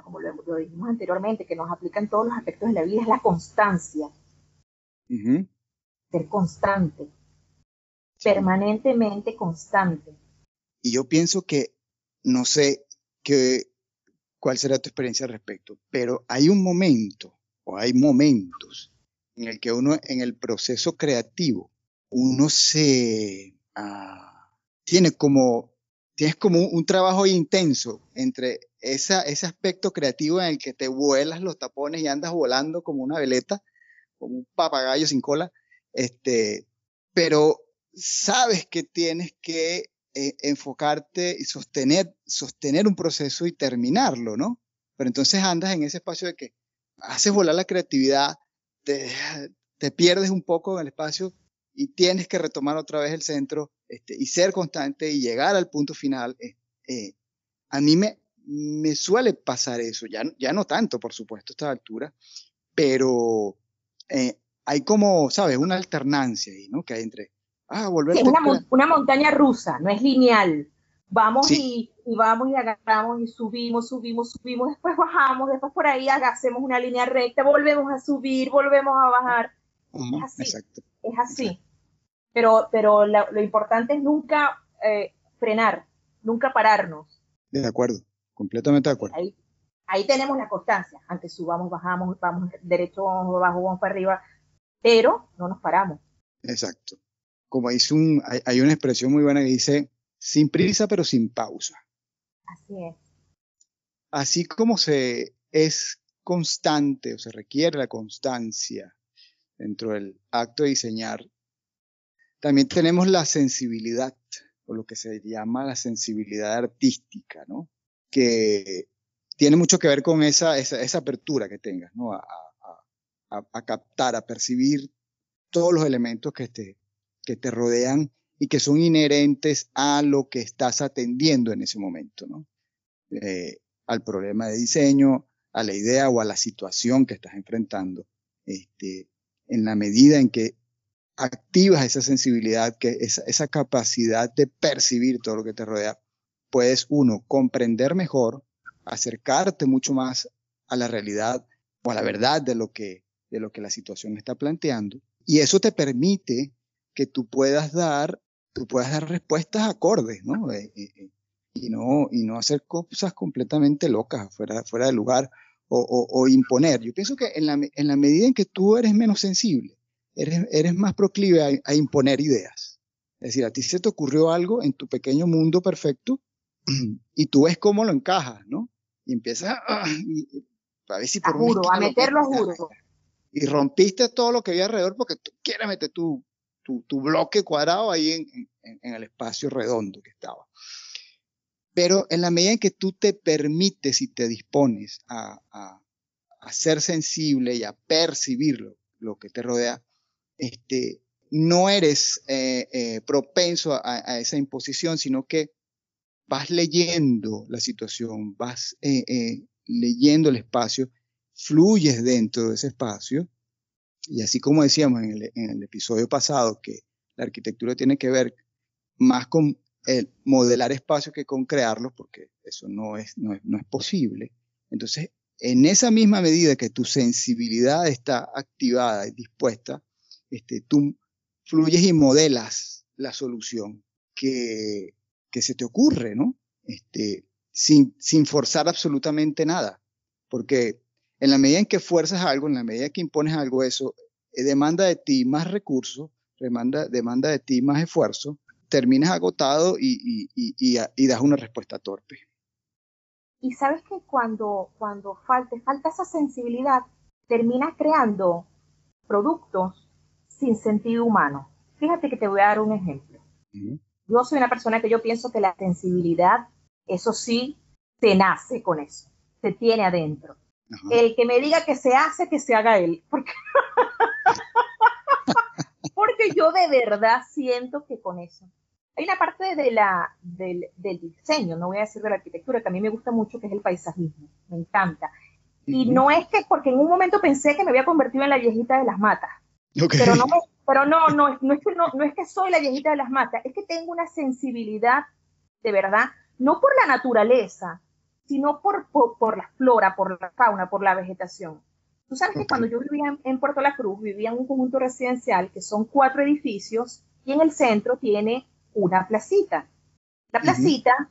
como lo, dijimos anteriormente, que nos aplica en todos los aspectos de la vida, es la constancia. Ser constante permanentemente constante. Y yo pienso que, no sé qué, cuál será tu experiencia al respecto, pero hay un momento o hay momentos en el que uno en el proceso creativo, uno se ah, tiene como, tienes como un, trabajo intenso entre esa, ese aspecto creativo en el que te vuelas los tapones y andas volando como una veleta, como un papagayo sin cola, este, pero sabes que tienes que eh, enfocarte y sostener, sostener un proceso y terminarlo, ¿no? Pero entonces andas en ese espacio de que haces volar la creatividad, te, te pierdes un poco en el espacio y tienes que retomar otra vez el centro este, y ser constante y llegar al punto final. Eh, eh, a mí me, me suele pasar eso, ya, ya no tanto, por supuesto, a esta altura, pero hay como, ¿sabes? Una alternancia ahí, ¿no? Que hay entre Ah, es una, montaña rusa, no es lineal. Vamos y, vamos y agarramos y subimos, subimos, subimos, después bajamos, después por ahí hacemos una línea recta, volvemos a subir, volvemos a bajar. es así. Es así. Pero, pero lo importante es nunca eh, frenar, nunca pararnos. De acuerdo, completamente de acuerdo. Ahí, ahí tenemos la constancia, aunque subamos, bajamos, vamos derecho, vamos abajo, vamos para arriba, pero no nos paramos. Exacto como dice un, hay, una expresión muy buena que dice, sin prisa pero sin pausa. Así es. Así como se es constante o se requiere la constancia dentro del acto de diseñar, también tenemos la sensibilidad, o lo que se llama la sensibilidad artística, ¿no? Que tiene mucho que ver con esa, esa, apertura que tengas, ¿no? A, a, captar, a percibir todos los elementos que te, que te rodean y que son inherentes a lo que estás atendiendo en ese momento, ¿no? Eh, al problema de diseño, a la idea o a la situación que estás enfrentando. Este, en la medida en que activas esa sensibilidad, que esa, esa capacidad de percibir todo lo que te rodea, puedes, uno, comprender mejor, acercarte mucho más a la realidad o a la verdad de lo que, de lo que la situación está planteando. Y eso te permite que tú puedas dar, tú puedas dar respuestas acordes, ¿no? Eh, eh, eh, y no, y no hacer cosas completamente locas fuera, fuera de lugar o, o, imponer. Yo pienso que en la, en la, medida en que tú eres menos sensible, eres, eres más proclive a, a, imponer ideas. Es decir, a ti se te ocurrió algo en tu pequeño mundo perfecto y tú ves cómo lo encajas, ¿no? Y empiezas a, a ver si por a, juro, a meterlo juro. Y rompiste todo lo que había alrededor porque tú quieres meter tu, tu, bloque cuadrado ahí en, el espacio redondo que estaba. Pero en la medida en que tú te permites y te dispones a, a, ser sensible y a percibir lo, lo, que te rodea, este, no eres eh, eh, propenso a, esa imposición, sino que vas leyendo la situación, vas eh, leyendo el espacio, fluyes dentro de ese espacio. Y así como decíamos en el, en el episodio pasado, que la arquitectura tiene que ver más con el modelar espacios que con crearlos, porque eso no es, no es, no es posible. Entonces, en esa misma medida que tu sensibilidad está activada y dispuesta, este, tú fluyes y modelas la solución que, que se te ocurre, ¿no? Este, sin, sin forzar absolutamente nada. Porque en la medida en que fuerzas algo, en la medida que impones algo, eso eh, demanda de ti más recursos, demanda, demanda de ti más esfuerzo, terminas agotado y, y, y, y, das una respuesta torpe. Y sabes que cuando, cuando falta, falta esa sensibilidad, terminas creando productos sin sentido humano. Fíjate que te voy a dar un ejemplo. Uh -huh. Yo soy una persona que yo pienso que la sensibilidad, eso sí, se nace con eso, se tiene adentro. Ajá. El que me diga que se hace, que se haga él. Porque, porque yo de verdad siento que con eso. Hay una parte de la, del, del, diseño, no voy a decir de la arquitectura, que a mí me gusta mucho, que es el paisajismo. Me encanta. Y uh -huh. no es que, porque en un momento pensé que me había convertido en la viejita de las matas. Okay. Pero no me, pero no, no, no es, que no, no es que soy la viejita de las matas, es que tengo una sensibilidad de verdad, no por la naturaleza, sino por, por, por la flora, por la fauna, por la vegetación. Tú sabes que cuando yo vivía en, en, Puerto La Cruz, vivía en un conjunto residencial que son cuatro edificios y en el centro tiene una placita. La placita uh -huh.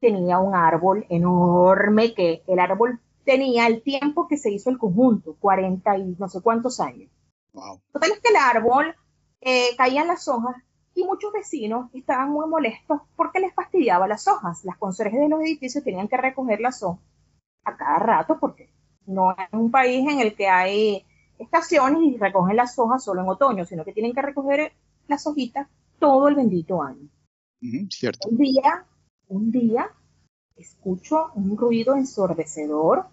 tenía un árbol enorme que el árbol tenía el tiempo que se hizo el conjunto, 40 y no sé cuántos años. Wow. Total es que el árbol eh, caían las hojas y muchos vecinos estaban muy molestos porque les fastidiaba las hojas. Las conserjes de los edificios tenían que recoger las hojas a cada rato porque no es un país en el que hay estaciones y recogen las hojas solo en otoño, sino que tienen que recoger las hojitas todo el bendito año. Uh -huh, cierto. Un día, un día, escucho un ruido ensordecedor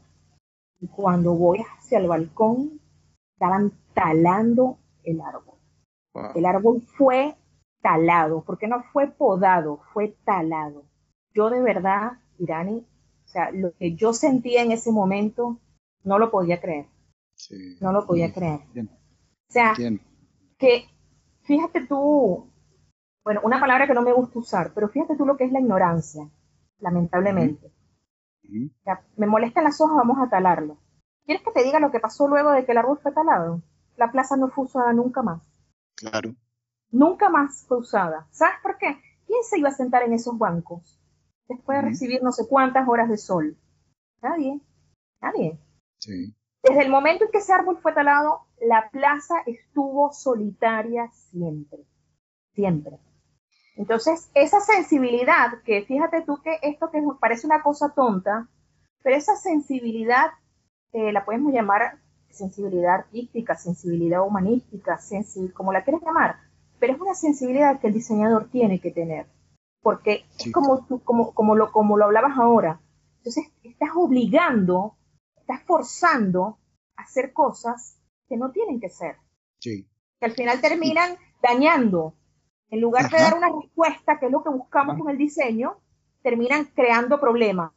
y cuando voy hacia el balcón estaban talando el árbol. Wow. El árbol fue talado, porque no fue podado, fue talado. Yo de verdad, Irani, o sea, lo que yo sentía en ese momento, no lo podía creer. Sí. No lo podía creer. Bien. O sea, Bien. que fíjate tú, bueno, una palabra que no me gusta usar, pero fíjate tú lo que es la ignorancia, lamentablemente. Uh -huh. o sea, me molestan las hojas, vamos a talarlo. ¿Quieres que te diga lo que pasó luego de que el árbol fue talado? La plaza no fue usada nunca más. Claro. Nunca más fue usada. ¿Sabes por qué? ¿Quién se iba a sentar en esos bancos después de recibir no sé cuántas horas de sol? Nadie. Nadie. Sí. Desde el momento en que ese árbol fue talado, la plaza estuvo solitaria siempre. siempre. Entonces, esa sensibilidad, que fíjate tú que esto que parece una cosa tonta, pero esa sensibilidad eh, la podemos llamar sensibilidad artística, sensibilidad humanística, sensibil, como la quieres llamar, pero es una sensibilidad que el diseñador tiene que tener, porque es como, tú, como, como, lo, como lo hablabas ahora. Entonces, estás obligando, estás forzando a hacer cosas que no tienen que ser. Sí. Que al final terminan dañando. En lugar de dar una respuesta, que es lo que buscamos con el diseño, terminan creando problemas.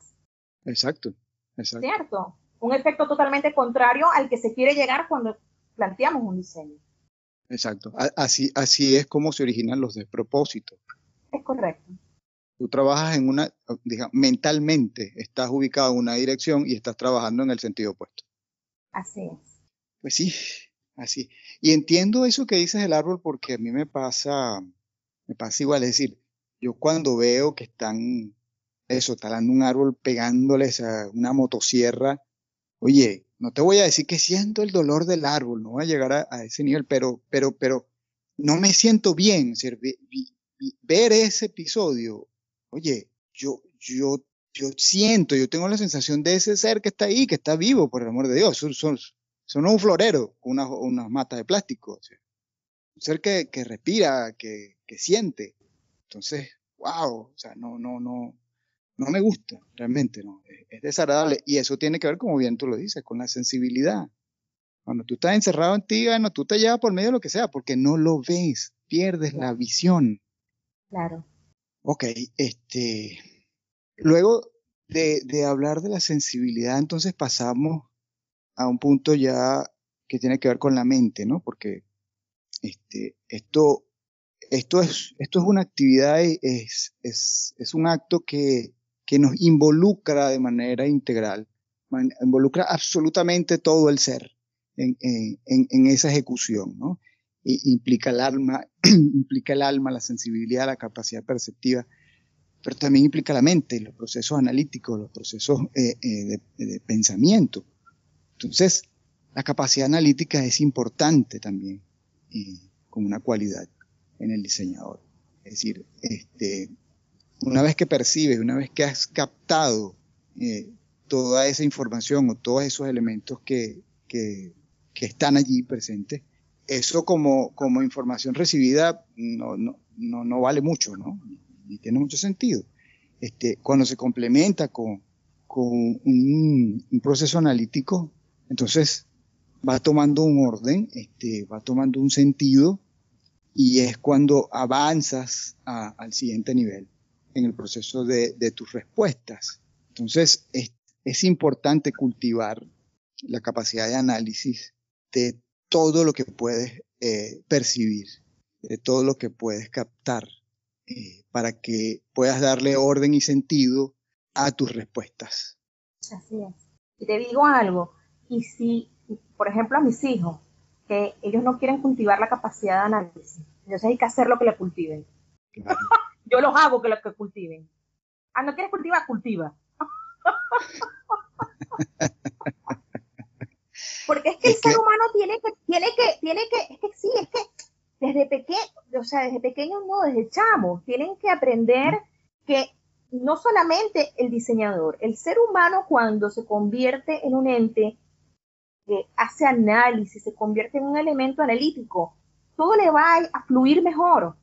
Exacto, exacto. ¿Cierto? Un efecto totalmente contrario al que se quiere llegar cuando planteamos un diseño. Exacto. Así, así es como se originan los despropósitos. Es correcto. Tú trabajas en una, digamos, mentalmente estás ubicado en una dirección y estás trabajando en el sentido opuesto. Así es. Pues sí, así. Y entiendo eso que dices del árbol porque a mí me pasa, me pasa igual. Es decir, yo cuando veo que están, eso, talando un árbol pegándoles a una motosierra, oye, no te voy a decir que siento el dolor del árbol, no voy a llegar a, ese nivel, pero, pero, pero no me siento bien. ver ese episodio, oye, yo, yo, yo siento, yo tengo la sensación de ese ser que está ahí, que está vivo, por el amor de Dios. Son, son, son un florero, unas, unas matas de plástico. un ser que, que respira, que, que siente. Entonces, wow, o sea, no, no, no, no me gusta, realmente no, es, desagradable. Y eso tiene que ver, como bien tú lo dices, con la sensibilidad. Cuando tú estás encerrado en ti, bueno, tú te llevas por medio de lo que sea, porque no lo ves, pierdes la visión. Claro. Ok, este, luego de, de hablar de la sensibilidad, entonces pasamos a un punto ya que tiene que ver con la mente, ¿no? Porque este, esto, esto, es, esto es una actividad, es, es, es un acto que, que nos involucra de manera integral, involucra absolutamente todo el ser en, en, en esa ejecución, ¿no? implica el alma, implica el alma, la sensibilidad, la capacidad perceptiva, pero también implica la mente, los procesos analíticos, los procesos eh, eh, de, de, pensamiento. Entonces, la capacidad analítica es importante también eh, como una cualidad en el diseñador. Es decir, este, una vez que percibes, una vez que has captado eh, toda esa información o todos esos elementos que, que, que están allí presentes, eso como, como información recibida no, no, no, no vale mucho, ¿no? Ni tiene mucho sentido. Este, cuando se complementa con, con un, un, proceso analítico, entonces va tomando un orden, este, va tomando un sentido y es cuando avanzas a, al siguiente nivel en el proceso de, de tus respuestas. Entonces, es, es, importante cultivar la capacidad de análisis de todo lo que puedes eh, percibir, de todo lo que puedes captar, eh, para que puedas darle orden y sentido a tus respuestas. Así es. Y te digo algo, y si, por ejemplo, a mis hijos, que ellos no quieren cultivar la capacidad de análisis, entonces hay que hacer lo que le cultiven. Claro. Yo los hago que los que cultiven. Ah, no quieres cultivar, cultiva. Porque es que el ser humano tiene que, tiene que, tiene que, es que sí, es que desde pequeño, o sea, desde pequeños no, desde chamos, tienen que aprender que no solamente el diseñador, el ser humano cuando se convierte en un ente que hace análisis, se convierte en un elemento analítico, todo le va a fluir mejor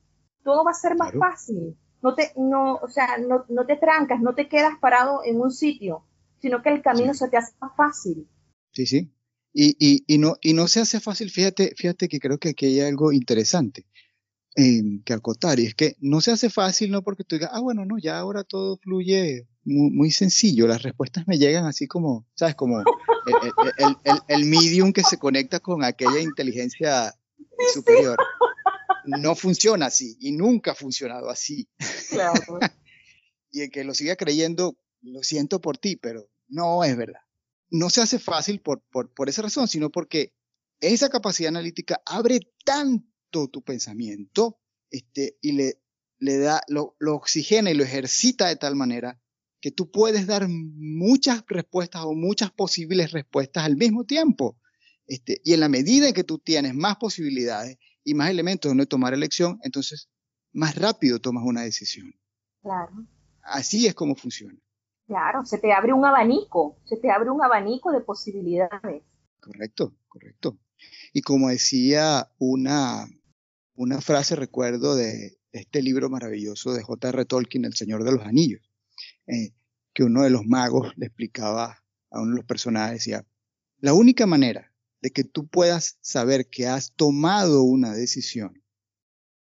todo va a ser más claro. fácil. No te, no, o sea, no, no, te trancas, no te quedas parado en un sitio, sino que el camino sí. se te hace más fácil. Sí, sí. Y, y, y, no, y no se hace fácil, fíjate, fíjate que creo que aquí hay algo interesante eh, que acotar, y es que no se hace fácil no porque tú digas, ah, bueno, no, ya ahora todo fluye muy, muy sencillo, las respuestas me llegan así como, ¿sabes? Como el, el, el, el medium que se conecta con aquella inteligencia superior no funciona así y nunca ha funcionado así. Claro. y el que lo siga creyendo, lo siento por ti, pero no es verdad. No se hace fácil por, por, por esa razón, sino porque esa capacidad analítica abre tanto tu pensamiento este, y le, le da, lo, lo oxigena y lo ejercita de tal manera que tú puedes dar muchas respuestas o muchas posibles respuestas al mismo tiempo. Este, y en la medida en que tú tienes más posibilidades y más elementos donde tomar elección, entonces más rápido tomas una decisión. Claro. Así es como funciona. Claro, se te abre un abanico, se te abre un abanico de posibilidades. Correcto, correcto. Y como decía una, una frase, recuerdo de este libro maravilloso de J.R. Tolkien, El Señor de los Anillos, eh, que uno de los magos le explicaba a uno de los personajes, decía, la única manera de que tú puedas saber que has tomado una decisión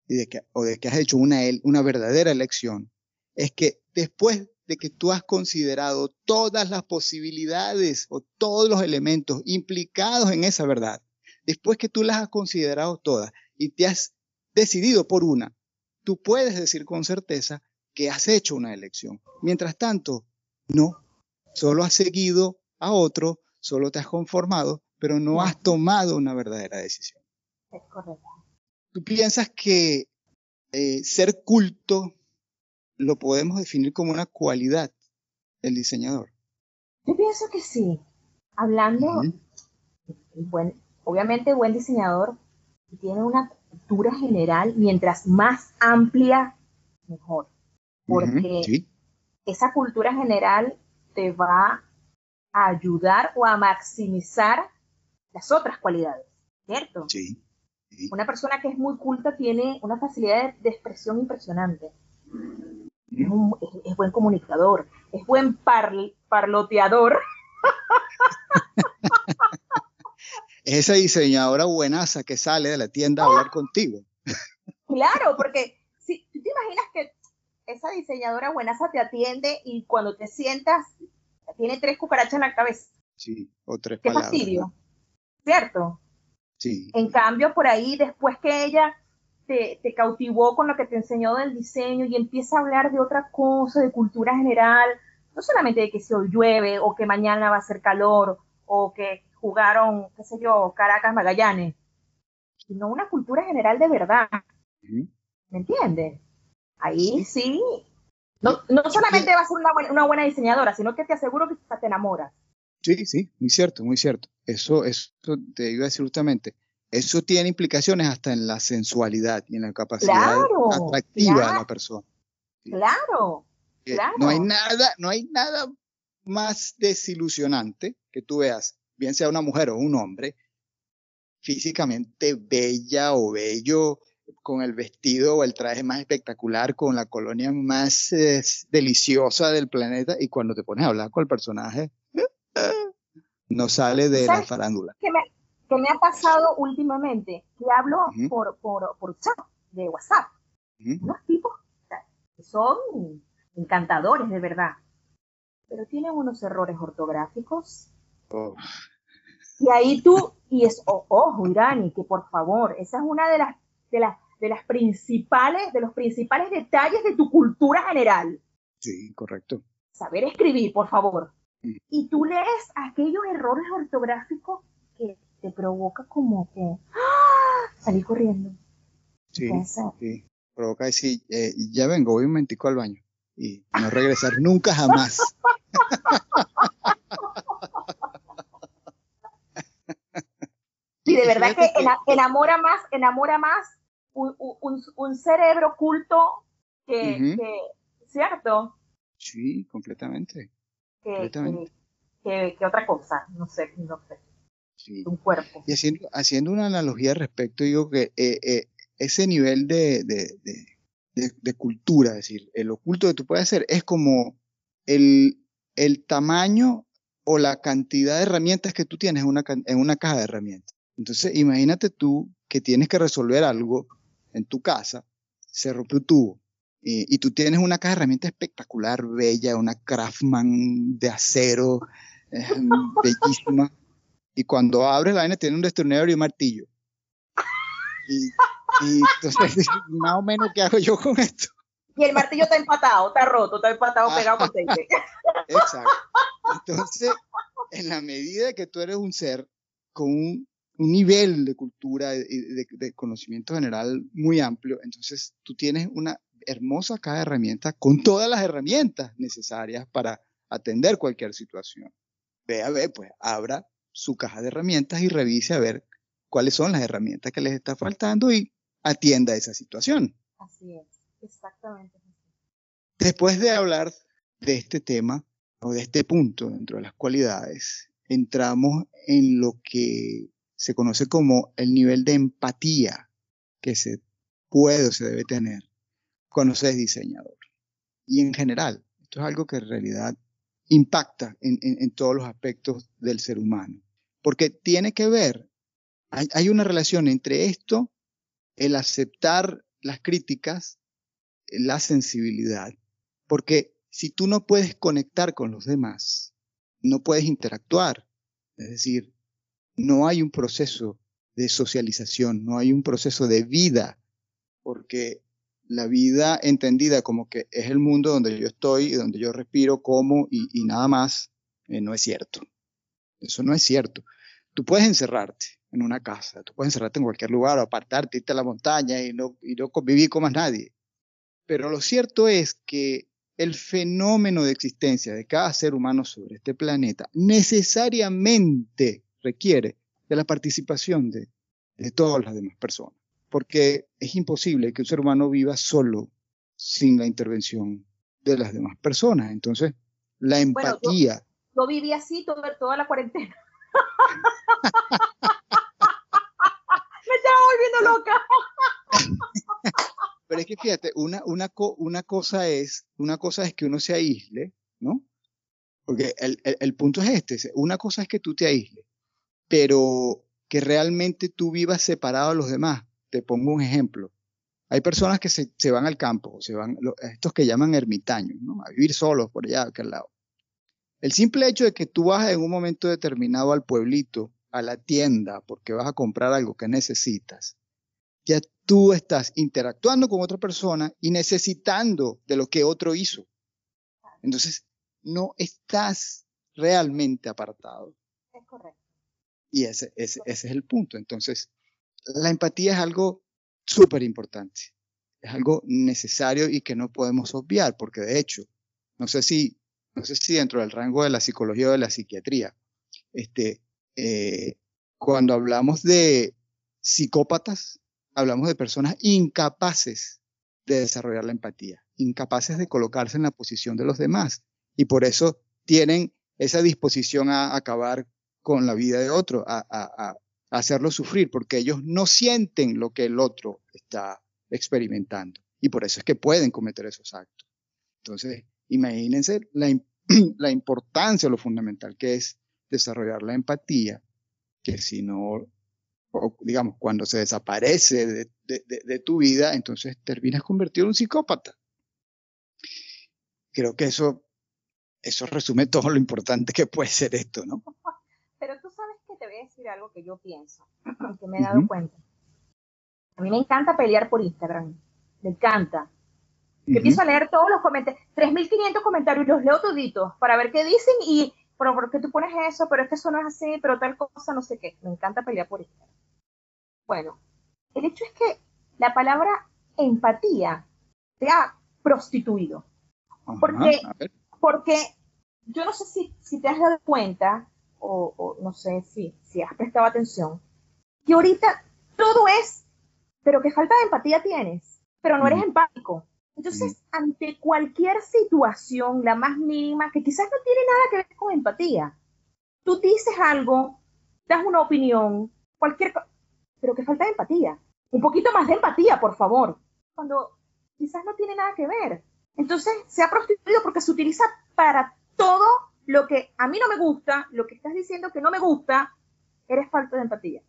y de que, o de que has hecho una, una verdadera elección es que después de que tú has considerado todas las posibilidades o todos los elementos implicados en esa verdad, después que tú las has considerado todas y te has decidido por una, tú puedes decir con certeza que has hecho una elección. Mientras tanto, no, solo has seguido a otro, solo te has conformado, pero no has tomado una verdadera decisión. Es correcto. ¿Tú piensas que eh, ser culto lo podemos definir como una cualidad del diseñador? Yo pienso que sí. Hablando, buen, obviamente buen diseñador tiene una cultura general, mientras más amplia, mejor. Porque esa cultura general te va a ayudar o a maximizar las otras cualidades, ¿cierto? Sí. Una persona que es muy culta tiene una facilidad de, expresión impresionante. Es, buen comunicador, es buen parloteador. esa diseñadora buenaza que sale de la tienda a hablar contigo. Claro, porque si tú te imaginas que esa diseñadora buenaza te atiende y cuando te sientas tiene tres cucarachas en la cabeza. Sí, o tres Qué fastidio, ¿cierto? Sí. En cambio, por ahí, después que ella te, te, cautivó con lo que te enseñó del diseño y empieza a hablar de otra cosa, de cultura general, no solamente de que si hoy llueve o que mañana va a ser calor o que jugaron, qué sé yo, Caracas Magallanes, sino una cultura general de verdad. ¿Me entiendes? Ahí sí. No, no solamente va a ser una buena, una buena diseñadora, sino que te aseguro que te enamoras. Sí, sí, muy cierto, muy cierto. Eso, eso te iba a decir justamente. Eso tiene implicaciones hasta en la sensualidad y en la capacidad atractiva de la persona. Claro, eh, claro. No hay nada, no hay nada más desilusionante que tú veas, bien sea una mujer o un hombre, físicamente bella o bello, con el vestido o el traje más espectacular, con la colonia más eh, deliciosa del planeta, y cuando te pones a hablar con el personaje, no sale de la farándula. ¿Qué me, me, ha pasado últimamente? Que hablo por, por, por, chat de WhatsApp. Unos tipos que son encantadores, de verdad. Pero tienen unos errores ortográficos. Oh. Y ahí tú, y es, ojo, Irani, que por favor, esa es una de las, de las, de las principales, de los principales detalles de tu cultura general. Sí, correcto. Saber escribir, por favor. Y tú lees aquellos errores ortográficos que te provoca como que ¡ah! salir corriendo. Sí, sí. Provoca decir, eh, ya vengo, voy un momentico al baño y no regresar nunca jamás. Sí, de verdad que enamora más, enamora más un, un, un cerebro culto que, que, ¿cierto? Sí, completamente que, otra cosa, no sé, no sé. Un cuerpo. Y haciendo, haciendo una analogía al respecto, digo que eh, eh, ese nivel de, de, de, cultura, es decir, el oculto que tú puedes hacer es como el, el tamaño o la cantidad de herramientas que tú tienes en una, en una caja de herramientas. Entonces, imagínate tú que tienes que resolver algo en tu casa, se rompe un tubo, y, tú tienes una caja de herramientas espectacular, bella, una Craftman de acero, eh, bellísima. Y cuando abres la vaina tiene un destornillador y un martillo. Y, entonces, más o menos, ¿qué hago yo con esto? Y el martillo está empatado, está roto, está empatado, pegado con. Exacto. Entonces, en la medida que tú eres un ser con un, nivel de cultura y de, conocimiento general muy amplio, entonces tú tienes una hermosa caja de herramientas con todas las herramientas necesarias para atender cualquier situación. Ve a ver, pues abra su caja de herramientas y revise a ver cuáles son las herramientas que les está faltando y atienda esa situación. Así es, exactamente. Después de hablar de este tema o de este punto dentro de las cualidades, entramos en lo que se conoce como el nivel de empatía que se puede o se debe tener cuando se es diseñador. Y en general, esto es algo que en realidad impacta en, todos los aspectos del ser humano, porque tiene que ver, hay una relación entre esto, el aceptar las críticas, la sensibilidad, porque si tú no puedes conectar con los demás, no puedes interactuar, es decir, no hay un proceso de socialización, no hay un proceso de vida, porque la vida entendida como que es el mundo donde yo estoy, donde yo respiro, como y, nada más, eh, no es cierto. Eso no es cierto. Tú puedes encerrarte en una casa, tú puedes encerrarte en cualquier lugar, o apartarte, irte a la montaña y no, y no convivir con más nadie. Pero lo cierto es que el fenómeno de existencia de cada ser humano sobre este planeta necesariamente requiere de la participación de, todas las demás personas, porque es imposible que un ser humano viva solo sin la intervención de las demás personas. Entonces, la empatía... yo, viví así toda, toda la cuarentena. Me estaba volviendo loca. Pero es que fíjate, una, una, una, cosa es, una cosa es que uno se aísle, ¿no? Porque el, el, punto es este, una cosa es que tú te aísles, pero que realmente tú vivas separado de los demás. Te pongo un ejemplo. Hay personas que se, se van al campo, se van, estos que llaman ermitaños, ¿no? A vivir solos por allá, aquel lado. El simple hecho de que tú vas en un momento determinado al pueblito, a la tienda, porque vas a comprar algo que necesitas, ya tú estás interactuando con otra persona y necesitando de lo que otro hizo. Entonces, no estás realmente apartado. Es correcto. Y ese, ese, ese es el punto. Entonces, la empatía es algo súper importante. Es algo necesario y que no podemos obviar, porque de hecho, no sé si, no sé si dentro del rango de la psicología o de la psiquiatría, este, eh, cuando hablamos de psicópatas, hablamos de personas incapaces de desarrollar la empatía, incapaces de colocarse en la posición de los demás y por eso tienen esa disposición a acabar con la vida de otro, a, hacerlo sufrir, porque ellos no sienten lo que el otro está experimentando y por eso es que pueden cometer esos actos. Entonces, imagínense la, la importancia, lo fundamental que es desarrollar la empatía, que si no digamos, cuando se desaparece de, tu vida, entonces terminas convertido en un psicópata. Creo que eso, eso resume todo lo importante que puede ser esto, ¿no? Pero tú sabes que te voy a decir algo que yo pienso, que me he dado cuenta. A mí me encanta pelear por Instagram, me encanta. Yo empiezo a leer todos los comentarios, 3.500 comentarios los leo toditos para ver qué dicen y, pero ¿por qué tú pones eso? Pero es que eso no es así, pero tal cosa, no sé qué. Me encanta pelear por Instagram. Bueno, el hecho es que la palabra empatía se ha prostituido. porque, porque yo no sé si, si, te has dado cuenta, o, no sé si, si has prestado atención, que ahorita todo es, pero qué falta de empatía tienes, pero no eres empático. Entonces, ante cualquier situación, la más mínima, que quizás no tiene nada que ver con empatía, tú dices algo, das una opinión, cualquier cosa, pero que falta de empatía. Un poquito más de empatía, por favor. Cuando quizás no tiene nada que ver. Entonces se ha prostituido porque se utiliza para todo lo que a mí no me gusta, lo que estás diciendo que no me gusta, eres falta de empatía.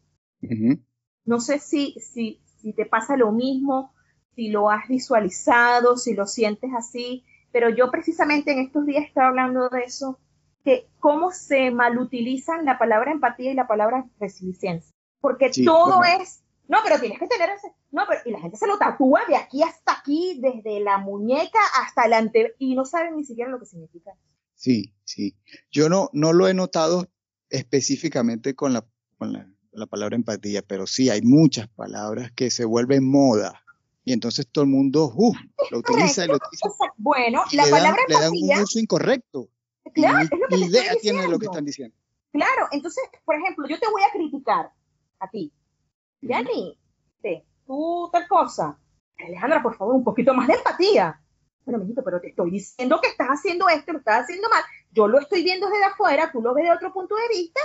No sé si, si, si te pasa lo mismo, si lo has visualizado, si lo sientes así, pero yo precisamente en estos días estaba hablando de eso, que cómo se malutilizan la palabra empatía y la palabra resiliencia porque todo es, no, pero tienes que tener ese, no, pero, y la gente se lo tatúa de aquí hasta aquí, desde la muñeca hasta el ante, y no saben ni siquiera lo que significa. Sí, sí. Yo no, no lo he notado específicamente con la, con la, palabra empatía, pero sí hay muchas palabras que se vuelven moda. Y entonces todo el mundo uh, lo utiliza y lo utiliza. Bueno, la palabra empatía. Le dan un uso incorrecto. Claro, es lo que idea tiene de lo que están diciendo. Claro, entonces, por ejemplo, yo te voy a criticar a ti. Yanni, tú tal cosa. Alejandra, por favor, un poquito más de empatía. Bueno, mijito, pero te estoy diciendo que estás haciendo esto, lo estás haciendo mal. Yo lo estoy viendo desde afuera, tú lo ves de otro punto de vista,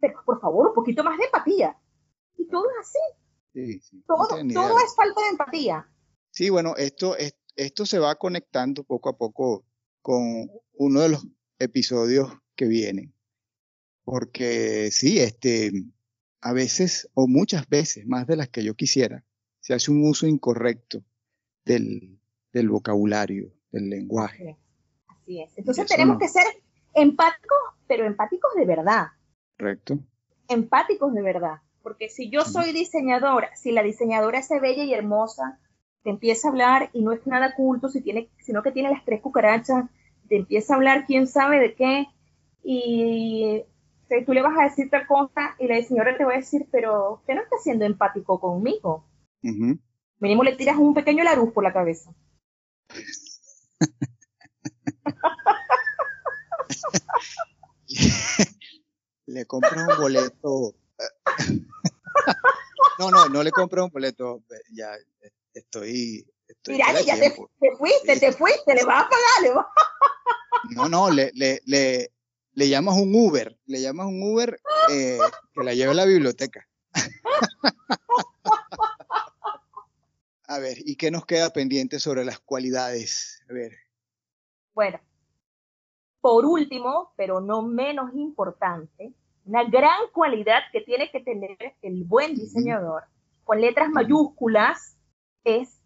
pero por favor, un poquito más de empatía. Y todo es así. Sí, sí, todo, todo es falta de empatía. Sí, bueno, esto, esto se va conectando poco a poco con uno de los episodios que vienen. Porque sí, este, a veces, o muchas veces, más de las que yo quisiera, se hace un uso incorrecto del, del vocabulario, del lenguaje. Así es. Entonces tenemos que ser empáticos, pero empáticos de verdad. Correcto. Empáticos de verdad. Porque si yo soy diseñadora, si la diseñadora es bella y hermosa, te empieza a hablar y no es nada culto, si tiene, sino que tiene las tres cucarachas, te empieza a hablar quién sabe de qué, y tú le vas a decir tal cosa y la diseñadora te va a decir, pero usted no está siendo empático conmigo. Mínimo le tiras un pequeño laruz por la cabeza. le compras un boleto. no, no, no le compras un boleto. Ya estoy. Mira, ya te, fuiste, te fuiste, le vas a pagar, le No, no, le, le, le, le llamas un Uber, le llamas un Uber eh, que la lleve a la biblioteca. A ver, ¿y qué nos queda pendiente sobre las cualidades? A ver. Bueno, por último, pero no menos importante, una gran cualidad que tiene que tener el buen diseñador, con letras mayúsculas, es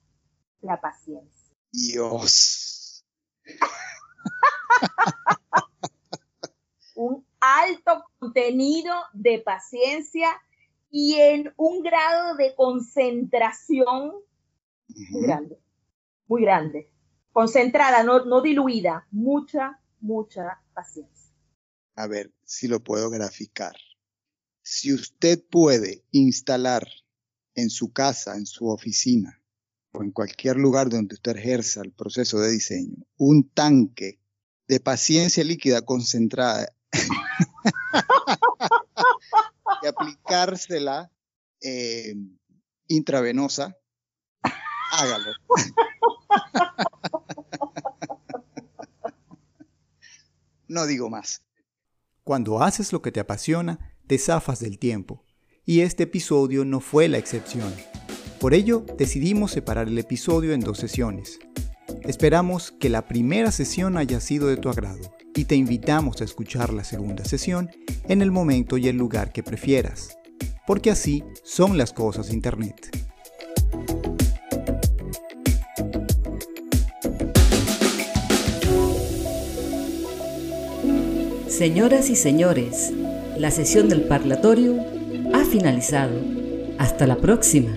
la paciencia. Dios. un alto contenido de paciencia y en un grado de concentración muy grande, muy grande. Concentrada, no, no diluida, mucha, mucha paciencia. A ver si lo puedo graficar. Si usted puede instalar en su casa, en su oficina o en cualquier lugar donde usted ejerza el proceso de diseño, un tanque de paciencia líquida concentrada y aplicársela eh, intravenosa hágalo. no digo más. Cuando haces lo que te apasiona, te zafas del tiempo. Y este episodio no fue la excepción. Por ello, decidimos separar el episodio en dos sesiones. Esperamos que la primera sesión haya sido de tu agrado y te invitamos a escuchar la segunda sesión en el momento y el lugar que prefieras, porque así son las cosas Internet. Señoras y señores, la sesión del parlatorio ha finalizado. Hasta la próxima.